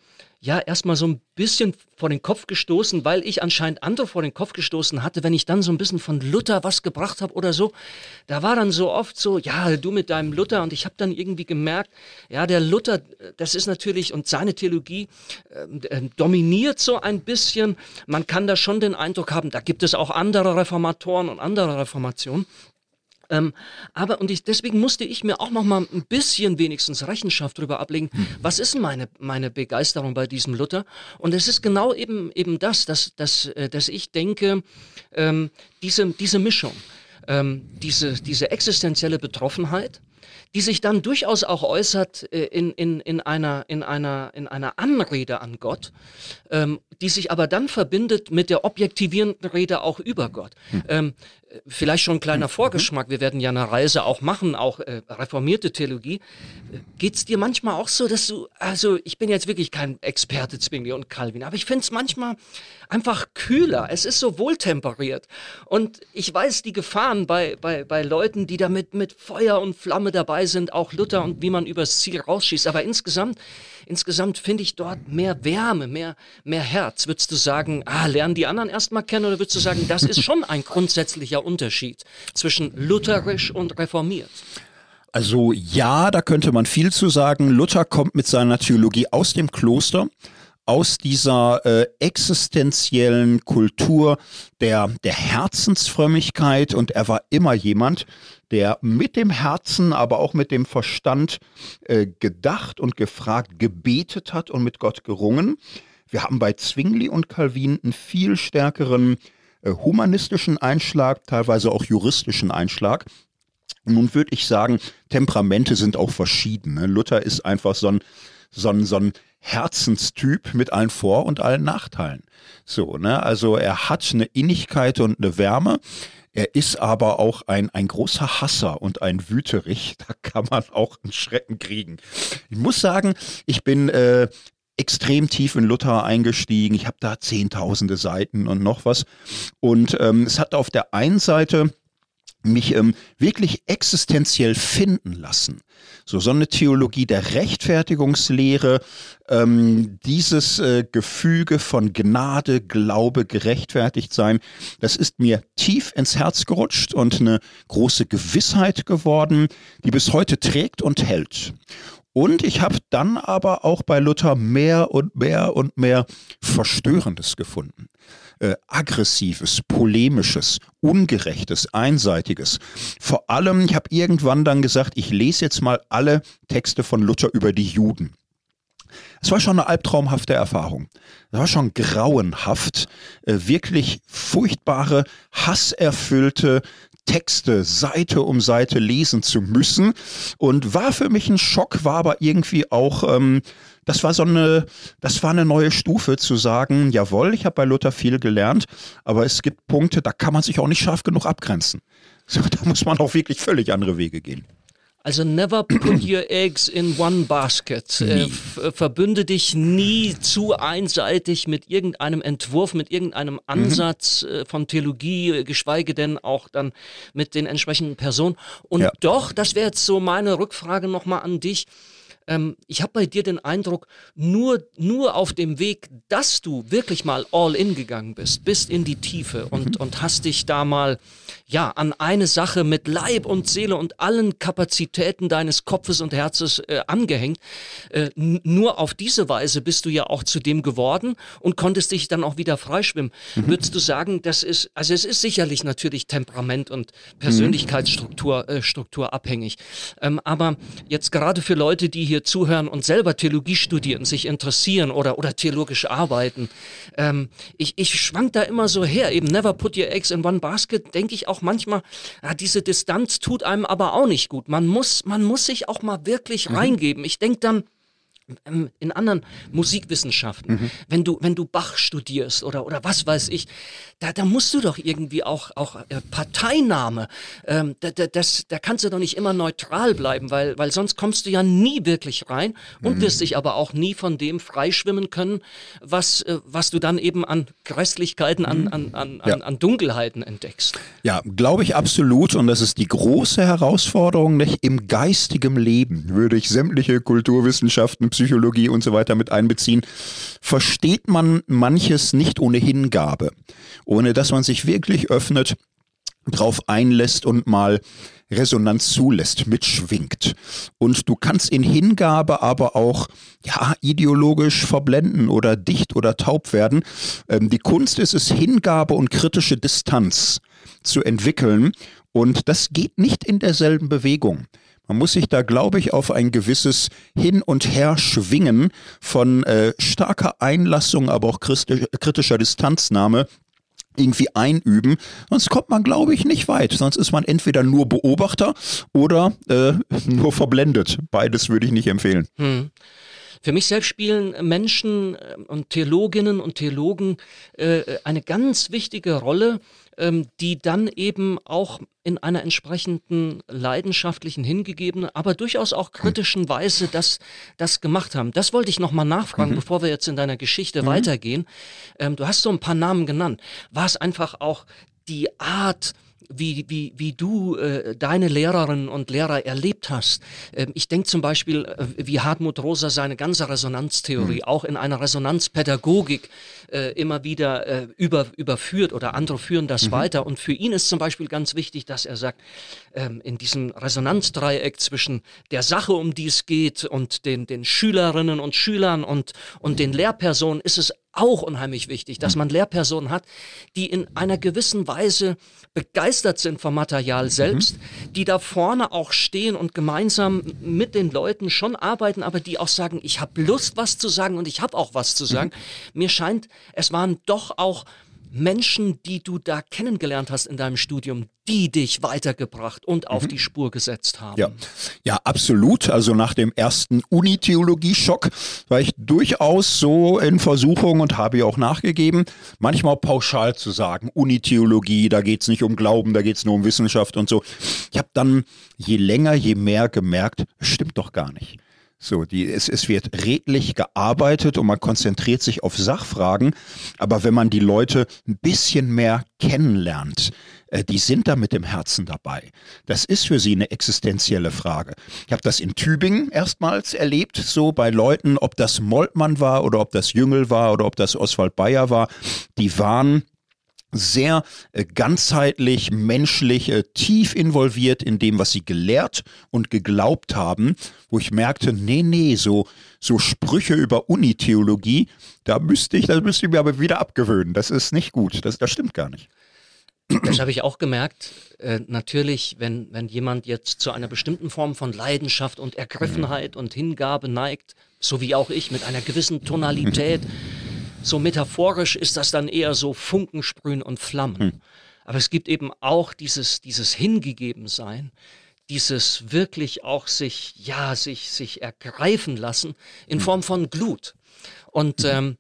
ja erstmal so ein bisschen vor den Kopf gestoßen, weil ich anscheinend andere vor den Kopf gestoßen hatte, wenn ich dann so ein bisschen von Luther was gebracht habe oder so. Da war dann so oft so, ja, du mit deinem Luther und ich habe dann irgendwie gemerkt, ja, der Luther, das ist natürlich und seine Theologie äh, dominiert so ein bisschen. Man kann da schon den Eindruck haben, da gibt es auch andere Reformatoren und andere Reformationen. Ähm, aber und ich, deswegen musste ich mir auch noch mal ein bisschen wenigstens Rechenschaft darüber ablegen, hm. was ist meine, meine Begeisterung bei diesem Luther? Und es ist genau eben, eben das, dass, dass, äh, dass ich denke, ähm, diese, diese Mischung, ähm, diese, diese existenzielle Betroffenheit, die sich dann durchaus auch äußert äh, in, in, in, einer, in, einer, in einer Anrede an Gott, ähm, die sich aber dann verbindet mit der objektivierenden Rede auch über Gott. Hm. Ähm, vielleicht schon ein kleiner mhm. Vorgeschmack, wir werden ja eine Reise auch machen, auch äh, reformierte Theologie. Geht es dir manchmal auch so, dass du, also ich bin jetzt wirklich kein Experte Zwingli und Calvin, aber ich finde es manchmal einfach kühler, es ist so wohltemperiert. Und ich weiß die Gefahren bei, bei, bei Leuten, die da mit, mit Feuer und Flamme dabei sind, auch Luther und wie man übers Ziel rausschießt, aber insgesamt insgesamt finde ich dort mehr Wärme, mehr, mehr Herz. Würdest du sagen, ah, lernen die anderen erstmal kennen oder würdest du sagen, das ist schon ein grundsätzlicher Unterschied zwischen lutherisch und reformiert? Also ja, da könnte man viel zu sagen. Luther kommt mit seiner Theologie aus dem Kloster aus dieser äh, existenziellen Kultur der, der Herzensfrömmigkeit und er war immer jemand, der mit dem Herzen, aber auch mit dem Verstand äh, gedacht und gefragt, gebetet hat und mit Gott gerungen. Wir haben bei Zwingli und Calvin einen viel stärkeren äh, humanistischen Einschlag, teilweise auch juristischen Einschlag. Nun würde ich sagen, Temperamente sind auch verschieden. Ne? Luther ist einfach so ein, so ein, so ein Herzenstyp mit allen Vor- und allen Nachteilen. So, ne? Also er hat eine Innigkeit und eine Wärme. Er ist aber auch ein, ein großer Hasser und ein Wüterich. [LAUGHS] Da kann man auch einen Schrecken kriegen. Ich muss sagen, ich bin äh, extrem tief in Luther eingestiegen. Ich habe da zehntausende Seiten und noch was. Und ähm, es hat auf der einen Seite mich ähm, wirklich existenziell finden lassen. So, so eine Theologie der Rechtfertigungslehre, ähm, dieses äh, Gefüge von Gnade, Glaube, gerechtfertigt sein, das ist mir tief ins Herz gerutscht und eine große Gewissheit geworden, die bis heute trägt und hält. Und ich habe dann aber auch bei Luther mehr und mehr und mehr Verstörendes gefunden äh, aggressives, polemisches, ungerechtes, einseitiges. Vor allem, ich habe irgendwann dann gesagt, ich lese jetzt mal alle Texte von Luther über die Juden. Es war schon eine albtraumhafte Erfahrung. Es war schon grauenhaft, äh, wirklich furchtbare, hasserfüllte Texte Seite um Seite lesen zu müssen und war für mich ein Schock, war aber irgendwie auch ähm, das war so eine, das war eine neue Stufe zu sagen, jawohl, ich habe bei Luther viel gelernt, aber es gibt Punkte, da kann man sich auch nicht scharf genug abgrenzen. [LAUGHS] So, da muss man auch wirklich völlig andere Wege gehen. Also never put your [CLEARS THROAT] eggs in one basket. Äh, verbünde dich nie zu einseitig mit irgendeinem Entwurf, mit irgendeinem mhm. Ansatz mhm. äh, von Theologie, äh, geschweige denn auch dann mit den entsprechenden Personen. Und ja. doch, das wäre jetzt so meine Rückfrage nochmal an dich ähm, ich habe bei dir den Eindruck, nur, nur auf dem Weg, dass du wirklich mal all in gegangen bist, bist in die Tiefe und, mhm. und hast dich da mal ja, an eine Sache mit Leib und Seele und allen Kapazitäten deines Kopfes und Herzens äh, angehängt. Äh, nur auf diese Weise bist du ja auch zu dem geworden und konntest dich dann auch wieder freischwimmen. Mhm. Würdest du sagen, das ist, also es ist sicherlich natürlich Temperament und Persönlichkeitsstruktur äh, Struktur abhängig. Ähm, aber jetzt gerade für Leute, die hier zuhören und selber Theologie studieren, sich interessieren oder, oder theologisch arbeiten, ähm, ich, ich schwank da immer so her, eben never put your eggs in one basket, denke ich auch manchmal, ja, diese Distanz tut einem aber auch nicht gut. Man muss, man muss sich auch mal wirklich mhm. reingeben. Ich denke dann, in anderen Musikwissenschaften, mhm. wenn du wenn du Bach studierst oder oder was weiß ich, da, da musst du doch irgendwie auch auch äh, Parteinahme, ähm, da, da, das da kannst du doch nicht immer neutral bleiben, weil weil sonst kommst du ja nie wirklich rein und mhm. wirst dich aber auch nie von dem freischwimmen können, was äh, was du dann eben an Grässlichkeiten, an an an, ja. an, an Dunkelheiten entdeckst. Ja, glaube ich absolut und das ist die große Herausforderung, nicht im geistigen Leben würde ich sämtliche Kulturwissenschaften Psychologie und so weiter mit einbeziehen, versteht man manches nicht ohne Hingabe, ohne dass man sich wirklich öffnet, drauf einlässt und mal Resonanz zulässt, mitschwingt. Und du kannst in Hingabe aber auch ja, ideologisch verblenden oder dicht oder taub werden. Ähm, die Kunst ist es, Hingabe und kritische Distanz zu entwickeln. Und das geht nicht in derselben Bewegung. Man muss sich da, glaube ich, auf ein gewisses Hin und Her schwingen von äh, starker Einlassung, aber auch kritischer Distanznahme irgendwie einüben. Sonst kommt man, glaube ich, nicht weit. Sonst ist man entweder nur Beobachter oder äh, nur verblendet. Beides würde ich nicht empfehlen. Hm. Für mich selbst spielen Menschen äh, und Theologinnen und Theologen äh, eine ganz wichtige Rolle, ähm, die dann eben auch in einer entsprechenden leidenschaftlichen, hingegebenen, aber durchaus auch kritischen Weise das, das gemacht haben. Das wollte ich nochmal nachfragen, mhm. bevor wir jetzt in deiner Geschichte mhm. weitergehen. Ähm, du hast so ein paar Namen genannt. War es einfach auch die Art, wie, wie, wie du äh, deine Lehrerinnen und Lehrer erlebt hast. Ähm, ich denke zum Beispiel, äh, wie Hartmut Rosa seine ganze Resonanztheorie mhm. auch in einer Resonanzpädagogik äh, immer wieder äh, über, überführt oder andere führen das mhm. weiter. Und für ihn ist zum Beispiel ganz wichtig, dass er sagt, ähm, in diesem Resonanzdreieck zwischen der Sache, um die es geht und den, den Schülerinnen und Schülern und, und den Lehrpersonen ist es auch unheimlich wichtig, dass man Lehrpersonen hat, die in einer gewissen Weise begeistert sind vom Material selbst, mhm. die da vorne auch stehen und gemeinsam mit den Leuten schon arbeiten, aber die auch sagen, ich habe Lust, was zu sagen und ich habe auch was zu sagen. Mhm. Mir scheint, es waren doch auch Menschen, die du da kennengelernt hast in deinem Studium, die dich weitergebracht und auf mhm. die Spur gesetzt haben. Ja. ja, absolut. Also nach dem ersten Uni-Theologie-Schock war ich durchaus so in Versuchung und habe ja auch nachgegeben, manchmal pauschal zu sagen, Uni-Theologie, da geht es nicht um Glauben, da geht es nur um Wissenschaft und so. Ich habe dann je länger, je mehr gemerkt, stimmt doch gar nicht. So, die, es, es wird redlich gearbeitet und man konzentriert sich auf Sachfragen. Aber wenn man die Leute ein bisschen mehr kennenlernt, äh, die sind da mit dem Herzen dabei. Das ist für sie eine existenzielle Frage. Ich habe das in Tübingen erstmals erlebt, so bei Leuten, ob das Moltmann war oder ob das Jüngel war oder ob das Oswald Bayer war. Die waren sehr äh, ganzheitlich, menschlich, äh, tief involviert in dem, was sie gelehrt und geglaubt haben, wo ich merkte, nee, nee, so, so Sprüche über Unitheologie, da müsste ich, das müsste ich mir aber wieder abgewöhnen. Das ist nicht gut. Das, das stimmt gar nicht. Das habe ich auch gemerkt. Äh, natürlich, wenn, wenn jemand jetzt zu einer bestimmten Form von Leidenschaft und Ergriffenheit mhm. und Hingabe neigt, so wie auch ich, mit einer gewissen Tonalität, so metaphorisch ist das dann eher so Funken sprühen und Flammen. Hm. Aber es gibt eben auch dieses, dieses Hingegebensein, dieses wirklich auch sich, ja, sich, sich ergreifen lassen in Form von Glut. Und mhm. ähm,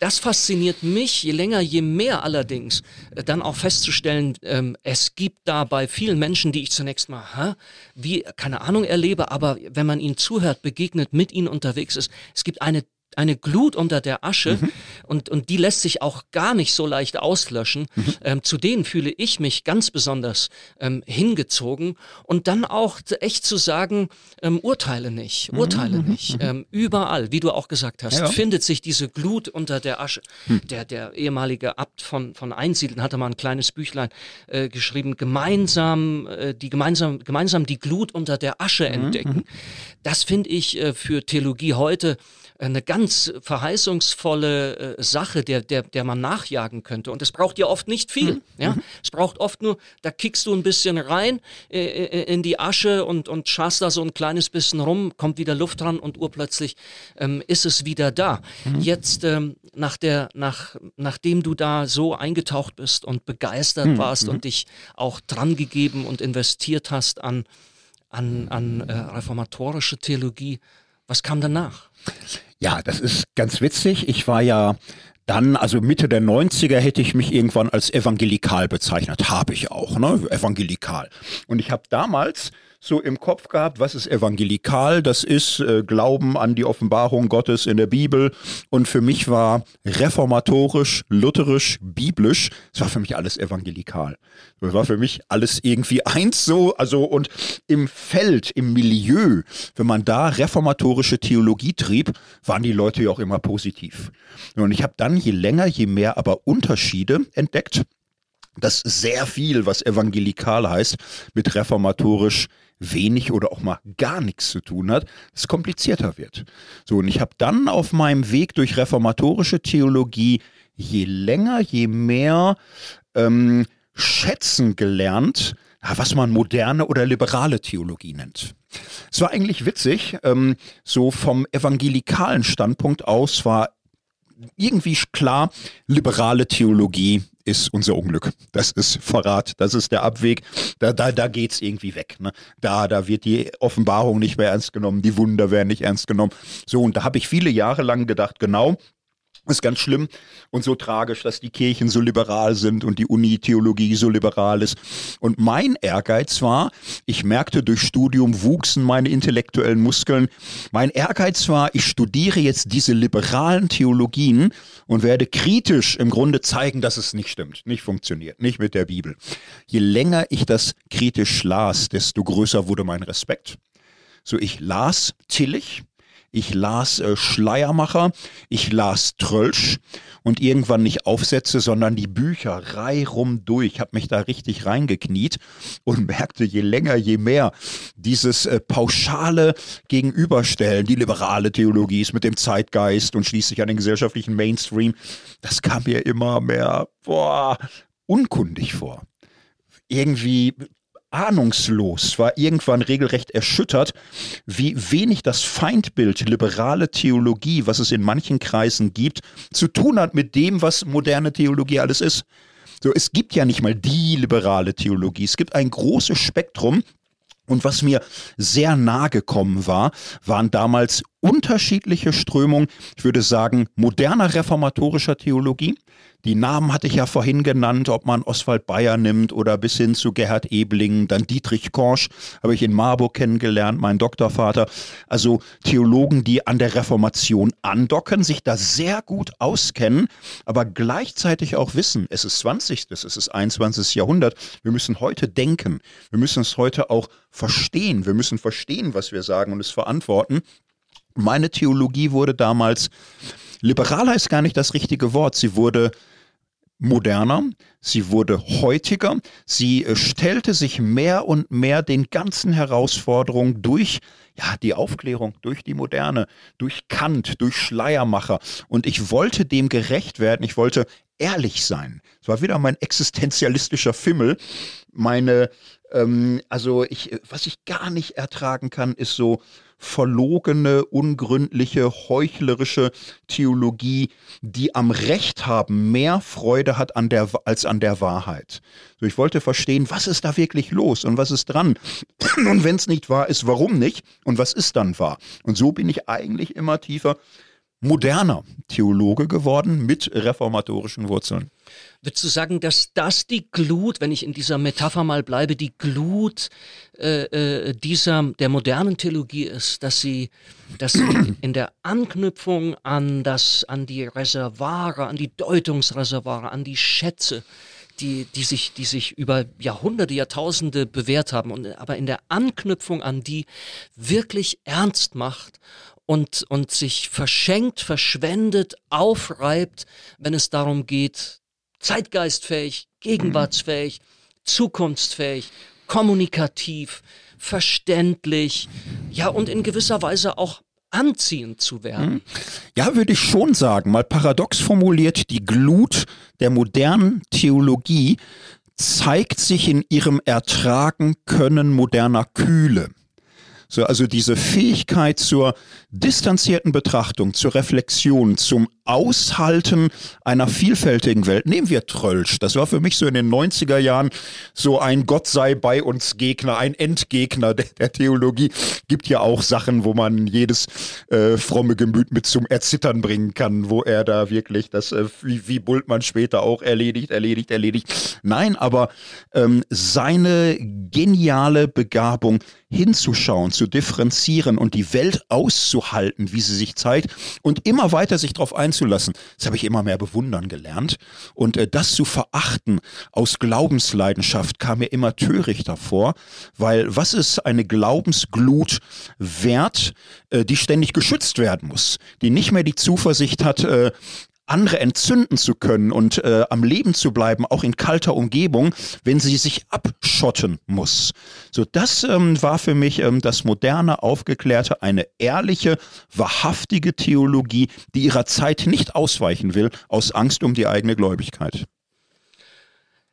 das fasziniert mich, je länger, je mehr allerdings, äh, dann auch festzustellen, ähm, es gibt da bei vielen Menschen, die ich zunächst mal, hä, wie, keine Ahnung, erlebe, aber wenn man ihnen zuhört, begegnet, mit ihnen unterwegs ist, es gibt eine eine Glut unter der Asche mhm. und, und die lässt sich auch gar nicht so leicht auslöschen. Mhm. Ähm, zu denen fühle ich mich ganz besonders ähm, hingezogen und dann auch echt zu sagen, ähm, urteile nicht, mhm. urteile mhm. nicht. Ähm, überall, wie du auch gesagt hast, ja. findet sich diese Glut unter der Asche. Hm. Der, der ehemalige Abt von, von Einsiedeln hatte mal ein kleines Büchlein äh, geschrieben, gemeinsam, äh, die gemeinsam, gemeinsam die Glut unter der Asche mhm. entdecken. Mhm. Das finde ich äh, für Theologie heute eine ganz verheißungsvolle äh, Sache, der, der, der man nachjagen könnte. Und es braucht ja oft nicht viel. Mhm. Ja? Mhm. Es braucht oft nur, da kickst du ein bisschen rein äh, äh, in die Asche und, und schaust da so ein kleines bisschen rum, kommt wieder Luft dran und urplötzlich ähm, ist es wieder da. Mhm. Jetzt, ähm, nach der, nach, nachdem du da so eingetaucht bist und begeistert mhm. warst und mhm. dich auch dran gegeben und investiert hast an, an, an äh, reformatorische Theologie, was kam danach? Ja, das ist ganz witzig. Ich war ja dann, also Mitte der 90er hätte ich mich irgendwann als evangelikal bezeichnet. Habe ich auch, ne? Evangelikal. Und ich habe damals so im Kopf gehabt, was ist evangelikal? Das ist äh, Glauben an die Offenbarung Gottes in der Bibel. Und für mich war reformatorisch, lutherisch, biblisch, es war für mich alles evangelikal. Das war für mich alles irgendwie [LAUGHS] eins so. Also und im Feld, im Milieu, wenn man da reformatorische Theologie trieb, waren die Leute ja auch immer positiv. Und ich habe dann je länger, je mehr aber Unterschiede entdeckt dass sehr viel, was evangelikal heißt, mit reformatorisch wenig oder auch mal gar nichts zu tun hat, es komplizierter wird. So, und ich habe dann auf meinem Weg durch reformatorische Theologie je länger, je mehr ähm, schätzen gelernt, was man moderne oder liberale Theologie nennt. Es war eigentlich witzig, ähm, so vom evangelikalen Standpunkt aus war irgendwie klar, liberale Theologie ist unser Unglück. Das ist Verrat, das ist der Abweg. Da, da, da geht's irgendwie weg. Ne? Da, da wird die Offenbarung nicht mehr ernst genommen, die Wunder werden nicht ernst genommen. So, und da habe ich viele Jahre lang gedacht, genau, ist ganz schlimm und so tragisch, dass die Kirchen so liberal sind und die Uni-Theologie so liberal ist. Und mein Ehrgeiz war, ich merkte, durch Studium wuchsen meine intellektuellen Muskeln. Mein Ehrgeiz war, ich studiere jetzt diese liberalen Theologien und werde kritisch im Grunde zeigen, dass es nicht stimmt, nicht funktioniert, nicht mit der Bibel. Je länger ich das kritisch las, desto größer wurde mein Respekt. So, ich las Tillich, ich las äh, Schleiermacher, ich las Trölsch und irgendwann nicht Aufsätze, sondern die Bücher reihum durch. Habe mich da richtig reingekniet und [LAUGHS] merkte, je länger, je mehr dieses äh, pauschale Gegenüberstellen, die liberale Theologie ist mit dem Zeitgeist und schließlich an den gesellschaftlichen Mainstream, das kam mir immer mehr boah, unkundig vor irgendwie ahnungslos, war irgendwann regelrecht erschüttert, wie wenig das Feindbild liberale Theologie, was es in manchen Kreisen gibt, zu tun hat mit dem, was moderne Theologie alles ist. So, es gibt ja nicht mal die liberale Theologie. Es gibt ein großes Spektrum und was mir sehr nahe gekommen war, waren damals unterschiedliche Strömungen, ich würde sagen, moderner reformatorischer Theologie, die Namen hatte ich ja vorhin genannt, ob man Oswald Bayer nimmt oder bis hin zu Gerhard Ebling, dann Dietrich Korsch habe ich in Marburg kennengelernt, mein Doktorvater. Also Theologen, die an der Reformation andocken, sich da sehr gut auskennen, aber gleichzeitig auch wissen, es ist 20., es ist 21. Jahrhundert, wir müssen heute denken, wir müssen es heute auch verstehen, wir müssen verstehen, was wir sagen und es verantworten. Meine Theologie wurde damals Liberaler ist gar nicht das richtige Wort. Sie wurde moderner, sie wurde heutiger, sie äh, stellte sich mehr und mehr den ganzen Herausforderungen durch ja, die Aufklärung, durch die Moderne, durch Kant, durch Schleiermacher. Und ich wollte dem gerecht werden, ich wollte ehrlich sein. Es war wieder mein existenzialistischer Fimmel. Meine, ähm, also ich, was ich gar nicht ertragen kann, ist so verlogene, ungründliche, heuchlerische Theologie, die am Recht haben mehr Freude hat an der, als an der Wahrheit. So, ich wollte verstehen, was ist da wirklich los und was ist dran? [CLEARS THROAT] Und wenn es nicht wahr ist, warum nicht? Und was ist dann wahr? Und so bin ich eigentlich immer tiefer moderner Theologe geworden mit reformatorischen Wurzeln. Würdest du sagen, dass das die Glut, wenn ich in dieser Metapher mal bleibe, die Glut äh, äh, dieser der modernen Theologie ist, dass sie, dass sie in der Anknüpfung an das, an die Reservare, an die Deutungsreservare, an die Schätze, die, die sich, die sich über Jahrhunderte, Jahrtausende bewährt haben, und aber in der Anknüpfung an die wirklich ernst macht und, und sich verschenkt, verschwendet, aufreibt, wenn es darum geht, zeitgeistfähig, gegenwartsfähig, zukunftsfähig, kommunikativ, verständlich, ja und in gewisser Weise auch anziehend zu werden. Mhm. Ja, würde ich schon sagen, mal paradox formuliert, die Glut der modernen Theologie zeigt sich in ihrem Ertragen können moderner Kühle. So, also diese Fähigkeit zur distanzierten Betrachtung, zur Reflexion, zum Aushalten einer vielfältigen Welt. Nehmen wir Trölsch. Das war für mich so in den 90er Jahren so ein Gott sei bei uns Gegner, ein Endgegner der, der Theologie. Gibt ja auch Sachen, wo man jedes äh, fromme Gemüt mit zum Erzittern bringen kann, wo er da wirklich das, äh, wie, wie Bultmann später auch erledigt, erledigt, erledigt. Nein, aber ähm, seine geniale Begabung hinzuschauen, zu differenzieren und die Welt auszuhalten, wie sie sich zeigt und immer weiter sich darauf einzulassen. Das habe ich immer mehr bewundern gelernt. Und äh, das zu verachten aus Glaubensleidenschaft kam mir immer törichter vor, weil was ist eine Glaubensglut wert, äh, die ständig geschützt werden muss, die nicht mehr die Zuversicht hat, äh, andere entzünden zu können und äh, am Leben zu bleiben, auch in kalter Umgebung, wenn sie sich abschotten muss. So, das ähm, war für mich ähm, das moderne, aufgeklärte, eine ehrliche, wahrhaftige Theologie, die ihrer Zeit nicht ausweichen will, aus Angst um die eigene Gläubigkeit.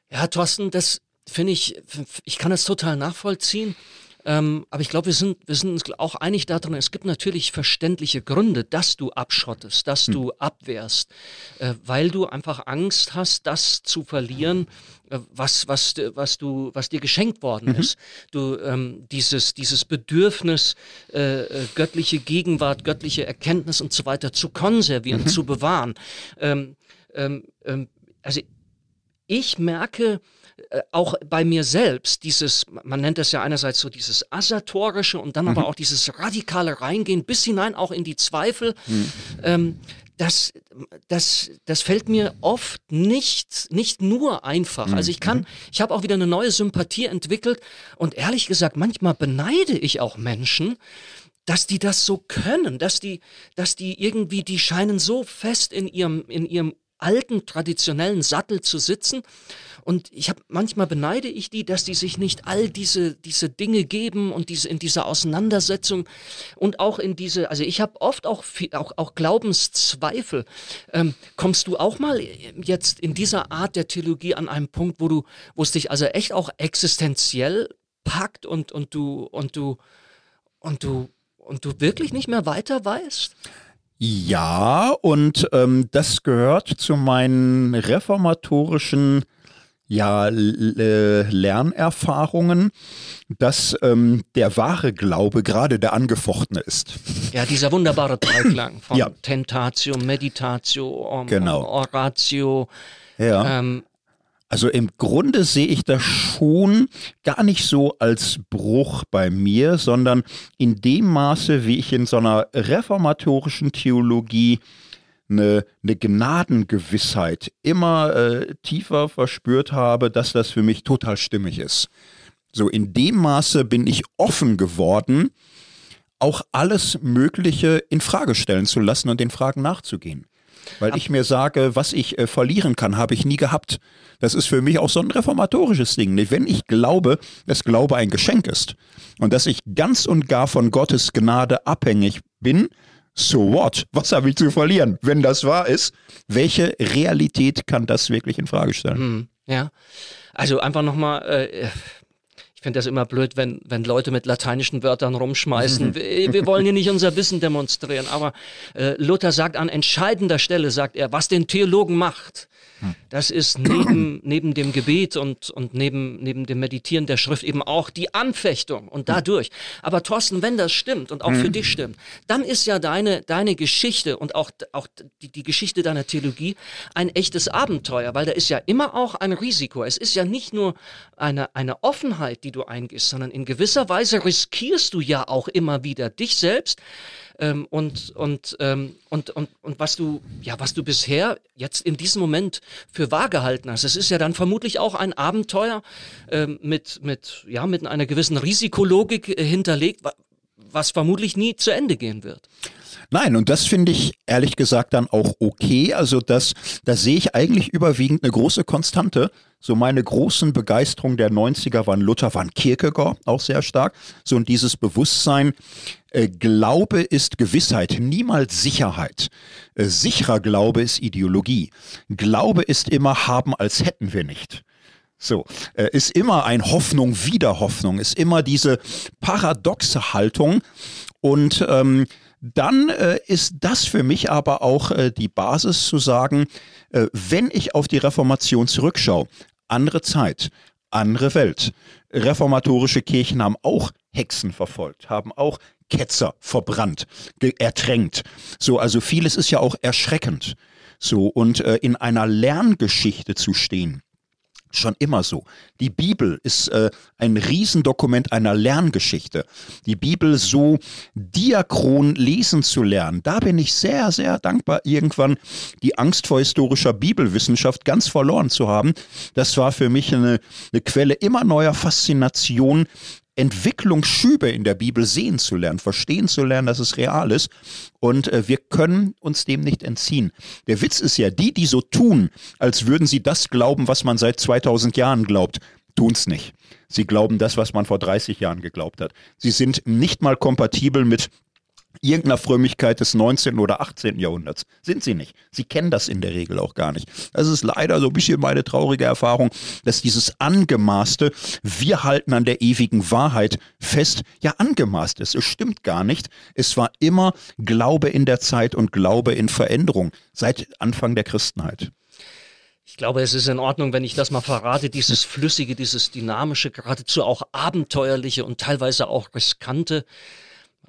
Ja, Thorsten, das finde ich, ich kann das total nachvollziehen. Ähm, aber ich glaube, wir sind, wir sind uns auch einig darin, es gibt natürlich verständliche Gründe, dass du abschottest, dass hm. du abwehrst, äh, weil du einfach Angst hast, das zu verlieren, äh, was, was, was, du, was dir geschenkt worden mhm. ist. Du, ähm, dieses, dieses Bedürfnis, äh, äh, göttliche Gegenwart, göttliche Erkenntnis und so weiter zu konservieren, mhm. zu bewahren. Ähm, ähm, ähm also ich merke, auch bei mir selbst dieses, man nennt das ja einerseits so dieses asatorische und dann mhm. aber auch dieses radikale Reingehen bis hinein auch in die Zweifel. Mhm. Ähm, das, das, das fällt mir oft nicht, nicht nur einfach. Mhm. Also ich kann, mhm. ich habe auch wieder eine neue Sympathie entwickelt und ehrlich gesagt, manchmal beneide ich auch Menschen, dass die das so können, dass die, dass die irgendwie, die scheinen so fest in ihrem, in ihrem alten traditionellen Sattel zu sitzen und ich habe manchmal beneide ich die, dass die sich nicht all diese, diese Dinge geben und diese, in dieser Auseinandersetzung und auch in diese, also ich habe oft auch, auch, auch Glaubenszweifel. Ähm, kommst du auch mal jetzt in dieser Art der Theologie an einem Punkt, wo du, wo es dich also echt auch existenziell packt und, und du, und du, und du, und du wirklich nicht mehr weiter weißt? Ja, und ähm, das gehört zu meinen reformatorischen ja, Lernerfahrungen, dass ähm, der wahre Glaube gerade der angefochtene ist. Ja, dieser wunderbare Dreiklang [CLEARS THROAT] von ja. Tentatio, Meditatio, um, genau. Oratio. Ja. Ähm, also im Grunde sehe ich das schon gar nicht so als Bruch bei mir, sondern in dem Maße, wie ich in so einer reformatorischen Theologie eine, eine Gnadengewissheit immer äh, tiefer verspürt habe, dass das für mich total stimmig ist. So in dem Maße bin ich offen geworden, auch alles Mögliche in Frage stellen zu lassen und den Fragen nachzugehen. Weil ich mir sage, was ich äh, verlieren kann, habe ich nie gehabt. Das ist für mich auch so ein reformatorisches Ding. Wenn ich glaube, dass Glaube ein Geschenk ist und dass ich ganz und gar von Gottes Gnade abhängig bin, so what? Was habe ich zu verlieren? Wenn das wahr ist, welche Realität kann das wirklich in Frage stellen? Hm, ja, also einfach nochmal, äh, ich finde das immer blöd, wenn, wenn Leute mit lateinischen Wörtern rumschmeißen. [LAUGHS] wir, wir, wollen hier nicht unser Wissen demonstrieren, aber äh, Luther sagt an entscheidender Stelle, sagt er, was den Theologen macht, das ist neben, [CLEARS THROAT] neben dem Gebet und, und neben, neben dem Meditieren der Schrift eben auch die Anfechtung und dadurch. Aber Thorsten, wenn das stimmt und auch für dich stimmt, dann ist ja deine, deine Geschichte und auch, auch die, die Geschichte deiner Theologie ein echtes Abenteuer, weil da ist ja immer auch ein Risiko. Es ist ja nicht nur eine, eine Offenheit, die du eingehst, sondern in gewisser Weise riskierst du ja auch immer wieder dich selbst, ähm, und, und, ähm, und, und, und was du, ja, was du bisher jetzt in diesem Moment für wahr gehalten hast. Es ist ja dann vermutlich auch ein Abenteuer ähm, mit, mit, ja, mit einer gewissen Risikologik äh, hinterlegt, was vermutlich nie zu Ende gehen wird. Nein, und das finde ich ehrlich gesagt dann auch okay. Also das, da sehe ich eigentlich überwiegend eine große Konstante. So meine großen Begeisterungen der 90er waren Luther, waren Kierkegaard auch sehr stark. So und dieses Bewusstsein, äh, Glaube ist Gewissheit, niemals Sicherheit. Äh, sicherer Glaube ist Ideologie. Glaube ist immer haben, als hätten wir nicht. So, äh, ist immer ein Hoffnung, wieder Hoffnung, ist immer diese paradoxe Haltung. Und ähm, dann äh, ist das für mich aber auch äh, die Basis zu sagen, äh, wenn ich auf die Reformation zurückschaue, andere Zeit, andere Welt. Reformatorische Kirchen haben auch Hexen verfolgt, haben auch Ketzer verbrannt, ertränkt. So, also vieles ist ja auch erschreckend. So, und äh, in einer Lerngeschichte zu stehen, schon immer so. Die Bibel ist äh, ein Riesendokument einer Lerngeschichte. Die Bibel so diachron lesen zu lernen, da bin ich sehr, sehr dankbar, irgendwann die Angst vor historischer Bibelwissenschaft ganz verloren zu haben. Das war für mich eine, eine Quelle immer neuer Faszination, Entwicklungsschübe in der Bibel sehen zu lernen, verstehen zu lernen, dass es real ist. Und äh, wir können uns dem nicht entziehen. Der Witz ist ja, die, die so tun, als würden sie das glauben, was man seit 2000 Jahren glaubt, tun es nicht. Sie glauben das, was man vor 30 Jahren geglaubt hat. Sie sind nicht mal kompatibel mit irgendeiner Frömmigkeit des 19. oder 18. Jahrhunderts. Sind sie nicht. Sie kennen das in der Regel auch gar nicht. Das ist leider so ein bisschen meine traurige Erfahrung, dass dieses angemaßte, wir halten an der ewigen Wahrheit fest, ja angemaßt ist. Es stimmt gar nicht. Es war immer Glaube in der Zeit und Glaube in Veränderung seit Anfang der Christenheit. Ich glaube, es ist in Ordnung, wenn ich das mal verrate, dieses flüssige, dieses dynamische, geradezu auch abenteuerliche und teilweise auch riskante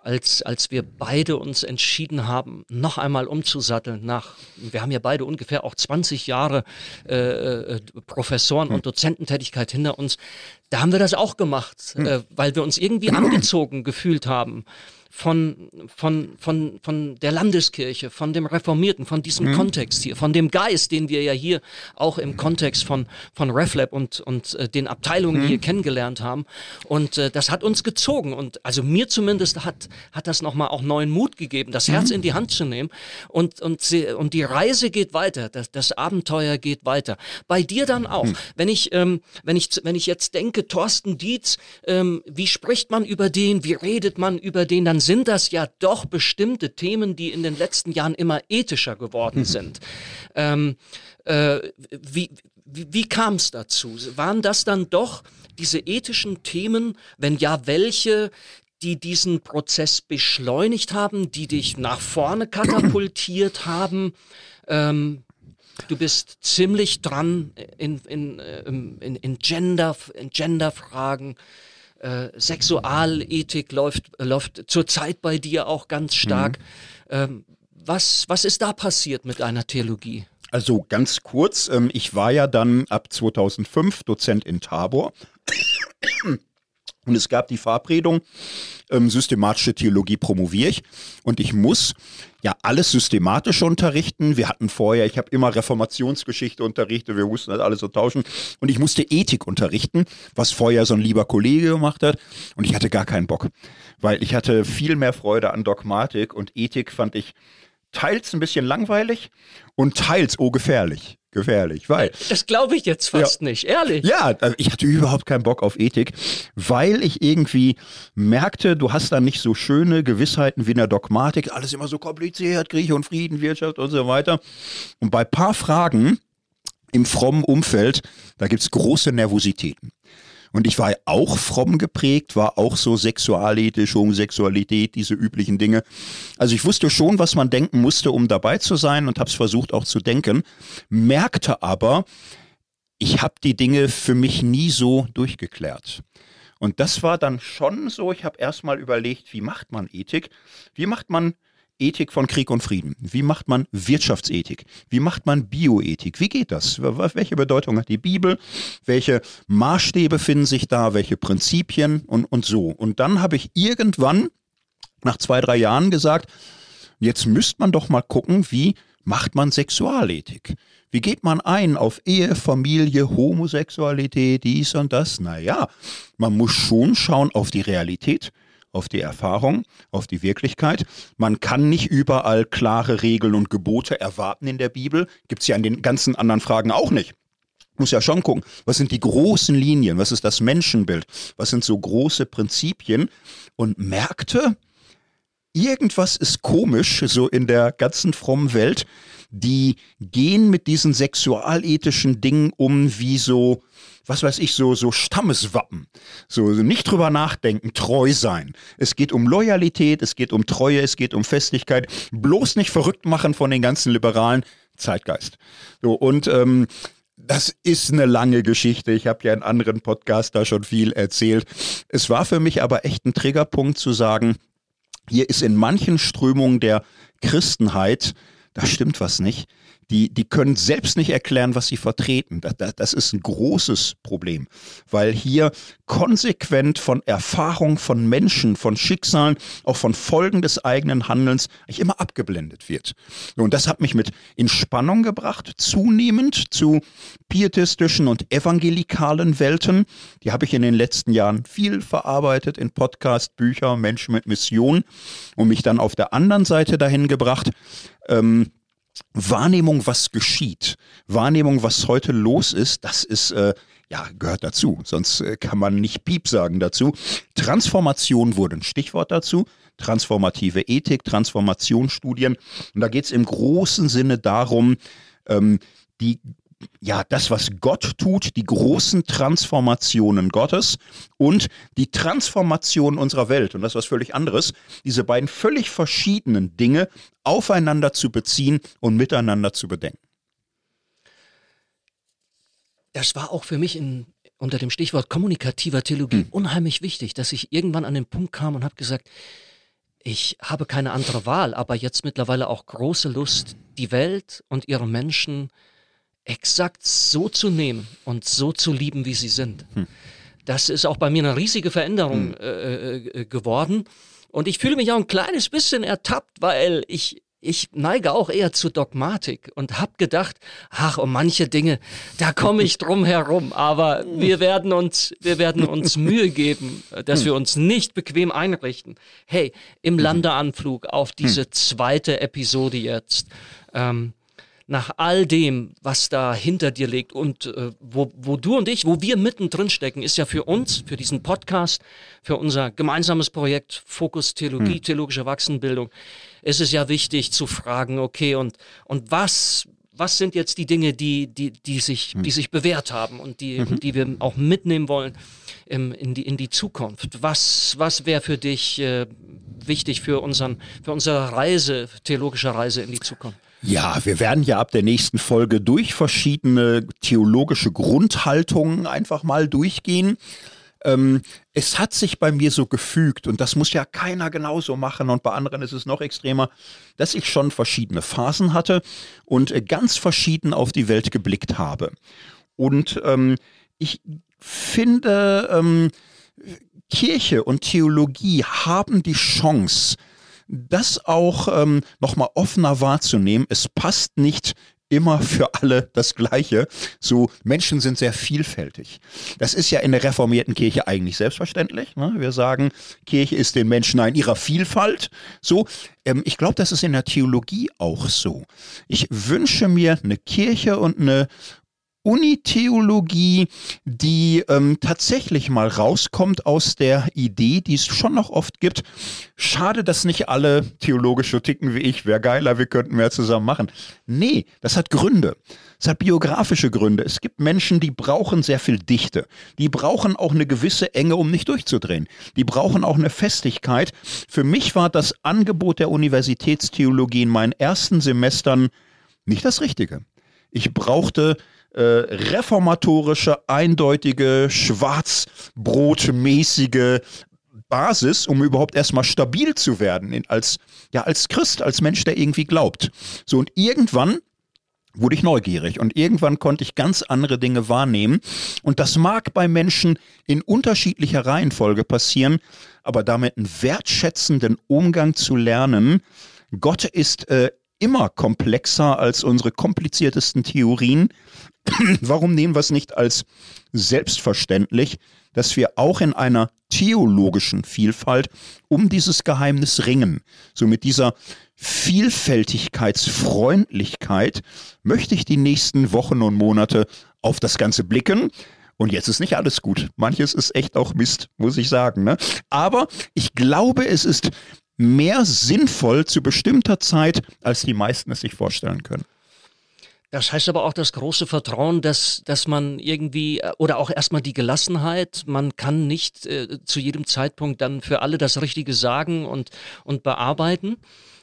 als, als wir beide uns entschieden haben, noch einmal umzusatteln nach, wir haben ja beide ungefähr auch 20 Jahre äh, äh, Professoren- und hm. Dozententätigkeit hinter uns, da haben wir das auch gemacht, hm. äh, weil wir uns irgendwie angezogen gefühlt haben von, von, von, von der Landeskirche, von dem Reformierten, von diesem mhm. Kontext hier, von dem Geist, den wir ja hier auch im Kontext von, von RefLab und, und äh, den Abteilungen mhm. hier kennengelernt haben. Und äh, das hat uns gezogen. Und also mir zumindest hat, hat das nochmal auch neuen Mut gegeben, das Herz mhm. in die Hand zu nehmen. Und, und, sie, und die Reise geht weiter, das, das Abenteuer geht weiter. Bei dir dann auch. Mhm. Wenn, ich, ähm, wenn, ich, wenn ich jetzt denke, Thorsten Dietz, ähm, wie spricht man über den, wie redet man über den, dann sind das ja doch bestimmte Themen, die in den letzten Jahren immer ethischer geworden mhm. sind. Ähm, äh, wie, wie, wie kam es dazu? Waren das dann doch diese ethischen Themen, wenn ja welche, die diesen Prozess beschleunigt haben, die dich nach vorne katapultiert [CLEARS THROAT] haben? Ähm, du bist ziemlich dran in, in, ähm, in, in, Gender, in Genderfragen. Äh, Sexualethik läuft, läuft zurzeit bei dir auch ganz stark. Mhm. Ähm, was, was ist da passiert mit deiner Theologie? Also ganz kurz, ähm, ich war ja dann ab 2005 Dozent in Tabor und es gab die Verabredung, ähm, systematische Theologie promoviere ich. Und ich muss ja alles systematisch unterrichten. Wir hatten vorher, ich habe immer Reformationsgeschichte unterrichtet, wir mussten das alles so tauschen. Und ich musste Ethik unterrichten, was vorher so ein lieber Kollege gemacht hat. Und ich hatte gar keinen Bock, weil ich hatte viel mehr Freude an Dogmatik und Ethik fand ich teils ein bisschen langweilig und teils oh gefährlich gefährlich, weil. Das glaube ich jetzt fast ja, nicht, ehrlich. Ja, also ich hatte überhaupt keinen Bock auf Ethik, weil ich irgendwie merkte, du hast da nicht so schöne Gewissheiten wie in der Dogmatik, alles immer so kompliziert, Krieg und Frieden, Wirtschaft und so weiter. Und bei paar Fragen im frommen Umfeld, da gibt es große Nervositäten. Und ich war auch fromm geprägt, war auch so sexualethisch, Homosexualität, diese üblichen Dinge. Also ich wusste schon, was man denken musste, um dabei zu sein und habe es versucht auch zu denken, merkte aber, ich habe die Dinge für mich nie so durchgeklärt. Und das war dann schon so, ich habe erstmal überlegt, wie macht man Ethik? Wie macht man Ethik von Krieg und Frieden? Wie macht man Wirtschaftsethik? Wie macht man Bioethik? Wie geht das? Welche Bedeutung hat die Bibel? Welche Maßstäbe finden sich da? Welche Prinzipien und, und so? Und dann habe ich irgendwann nach zwei, drei Jahren gesagt, jetzt müsste man doch mal gucken, wie macht man Sexualethik? Wie geht man ein auf Ehe, Familie, Homosexualität, dies und das? Naja, man muss schon schauen auf die Realität, auf die Erfahrung, auf die Wirklichkeit. Man kann nicht überall klare Regeln und Gebote erwarten in der Bibel. Gibt es ja in den ganzen anderen Fragen auch nicht. Muss ja schon gucken, was sind die großen Linien, was ist das Menschenbild, was sind so große Prinzipien und merkte, irgendwas ist komisch, so in der ganzen frommen Welt die gehen mit diesen sexualethischen Dingen um wie so, was weiß ich, so, so Stammeswappen. So, so nicht drüber nachdenken, treu sein. Es geht um Loyalität, es geht um Treue, es geht um Festigkeit. Bloß nicht verrückt machen von den ganzen liberalen Zeitgeist. So, und ähm, das ist eine lange Geschichte. Ich habe ja in anderen Podcasts da schon viel erzählt. Es war für mich aber echt ein Triggerpunkt zu sagen, hier ist in manchen Strömungen der Christenheit da stimmt was nicht. Die, die können selbst nicht erklären, was sie vertreten. Das, das ist ein großes Problem, weil hier konsequent von Erfahrung von Menschen, von Schicksalen, auch von Folgen des eigenen Handelns eigentlich immer abgeblendet wird. Und das hat mich mit in Spannung gebracht, zunehmend zu pietistischen und evangelikalen Welten. Die habe ich in den letzten Jahren viel verarbeitet in Podcast, Bücher, Menschen mit Mission und mich dann auf der anderen Seite dahin gebracht, ähm, Wahrnehmung, was geschieht, Wahrnehmung, was heute los ist, das ist, äh, ja, gehört dazu. Sonst äh, kann man nicht Piep sagen dazu. Transformation wurde ein Stichwort dazu. Transformative Ethik, Transformationsstudien. Und da geht es im großen Sinne darum, ähm, die ja, das, was Gott tut, die großen Transformationen Gottes und die Transformation unserer Welt. Und das ist was völlig anderes. Diese beiden völlig verschiedenen Dinge aufeinander zu beziehen und miteinander zu bedenken. Das war auch für mich in, unter dem Stichwort kommunikativer Theologie hm. unheimlich wichtig, dass ich irgendwann an den Punkt kam und habe gesagt, ich habe keine andere Wahl, aber jetzt mittlerweile auch große Lust, die Welt und ihre Menschen zu exakt so zu nehmen und so zu lieben, wie sie sind. Hm. Das ist auch bei mir eine riesige Veränderung hm. äh, äh, geworden. Und ich fühle mich auch ein kleines bisschen ertappt, weil ich, ich neige auch eher zu Dogmatik und habe gedacht, ach, um manche Dinge, da komme ich drum herum, aber wir werden uns, wir werden uns [LAUGHS] Mühe geben, dass wir uns nicht bequem einrichten. Hey, im mhm. Landeanflug auf diese hm. zweite Episode jetzt, ähm, nach all dem, was da hinter dir liegt und äh, wo, wo du und ich, wo wir mittendrin stecken, ist ja für uns, für diesen Podcast, für unser gemeinsames Projekt Fokus Theologie, hm. theologische Erwachsenenbildung, ist es ja wichtig zu fragen, okay, und, und was, was sind jetzt die Dinge, die, die, die, sich, hm. die sich bewährt haben und die, mhm. die wir auch mitnehmen wollen im, in, die, in die Zukunft? Was, was wäre für dich äh, wichtig für, unseren, für unsere Reise, theologische Reise in die Zukunft? Ja, wir werden ja ab der nächsten Folge durch verschiedene theologische Grundhaltungen einfach mal durchgehen. Ähm, es hat sich bei mir so gefügt, und das muss ja keiner genauso machen, und bei anderen ist es noch extremer, dass ich schon verschiedene Phasen hatte und äh, ganz verschieden auf die Welt geblickt habe. Und ähm, ich finde, ähm, Kirche und Theologie haben die Chance, das auch ähm, nochmal offener wahrzunehmen. Es passt nicht immer für alle das Gleiche. So, Menschen sind sehr vielfältig. Das ist ja in der reformierten Kirche eigentlich selbstverständlich. Ne? Wir sagen, Kirche ist den Menschen in ihrer Vielfalt. So, ähm, ich glaube, das ist in der Theologie auch so. Ich wünsche mir eine Kirche und eine Unitheologie, die ähm, tatsächlich mal rauskommt aus der Idee, die es schon noch oft gibt. Schade, dass nicht alle theologisch so ticken wie ich. Wäre geiler, wir könnten mehr zusammen machen. Nee, das hat Gründe. Es hat biografische Gründe. Es gibt Menschen, die brauchen sehr viel Dichte. Die brauchen auch eine gewisse Enge, um nicht durchzudrehen. Die brauchen auch eine Festigkeit. Für mich war das Angebot der Universitätstheologie in meinen ersten Semestern nicht das Richtige. Ich brauchte äh, reformatorische, eindeutige, schwarzbrotmäßige Basis, um überhaupt erstmal stabil zu werden in, als, ja, als Christ, als Mensch, der irgendwie glaubt. So, und irgendwann wurde ich neugierig und irgendwann konnte ich ganz andere Dinge wahrnehmen. Und das mag bei Menschen in unterschiedlicher Reihenfolge passieren, aber damit einen wertschätzenden Umgang zu lernen. Gott ist äh, immer komplexer als unsere kompliziertesten Theorien. [CLEARS THROAT] Warum nehmen wir es nicht als selbstverständlich, dass wir auch in einer theologischen Vielfalt um dieses Geheimnis ringen? So mit dieser Vielfältigkeitsfreundlichkeit möchte ich die nächsten Wochen und Monate auf das Ganze blicken. Und jetzt ist nicht alles gut. Manches ist echt auch Mist, muss ich sagen. Ne? Aber ich glaube, es ist mehr sinnvoll zu bestimmter Zeit, als die meisten es sich vorstellen können. Das heißt aber auch das große Vertrauen, dass, dass man irgendwie, äh, oder auch erstmal die Gelassenheit, man kann nicht äh, zu jedem Zeitpunkt dann für alle das Richtige sagen und, und bearbeiten.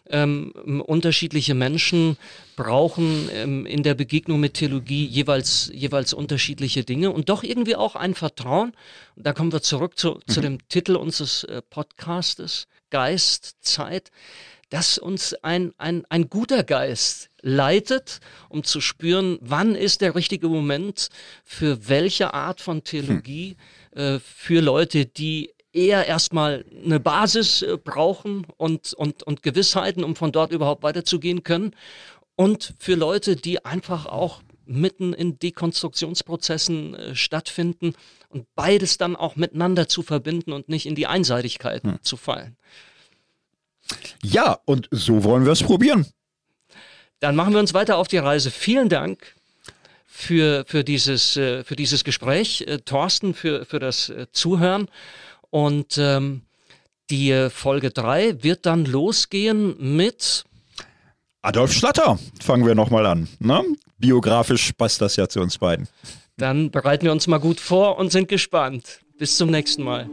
Ähm, unterschiedliche Menschen brauchen ähm, in der Begegnung mit Theologie jeweils, jeweils unterschiedliche Dinge und doch irgendwie auch ein Vertrauen. Da kommen wir zurück zu, zu mhm. dem Titel unseres äh, Podcastes, Geist, Zeit, dass uns ein, ein, ein guter Geist leitet, um zu spüren, wann ist der richtige Moment für welche Art von Theologie, hm. äh, für Leute, die eher erstmal eine Basis äh, brauchen und, und, und Gewissheiten, um von dort überhaupt weiterzugehen können. Und für Leute, die einfach auch mitten in Dekonstruktionsprozessen äh, stattfinden und beides dann auch miteinander zu verbinden und nicht in die Einseitigkeit hm. zu fallen. Ja, und so wollen wir es probieren. Dann machen wir uns weiter auf die Reise. Vielen Dank für, für, dieses, äh, für dieses Gespräch, äh, Thorsten, für, für das äh, Zuhören. Und ähm, die Folge 3 wird dann losgehen mit Adolf Schlatter. Fangen wir nochmal an. Ne? Biografisch passt das ja zu uns beiden. Dann bereiten wir uns mal gut vor und sind gespannt. Bis zum nächsten Mal.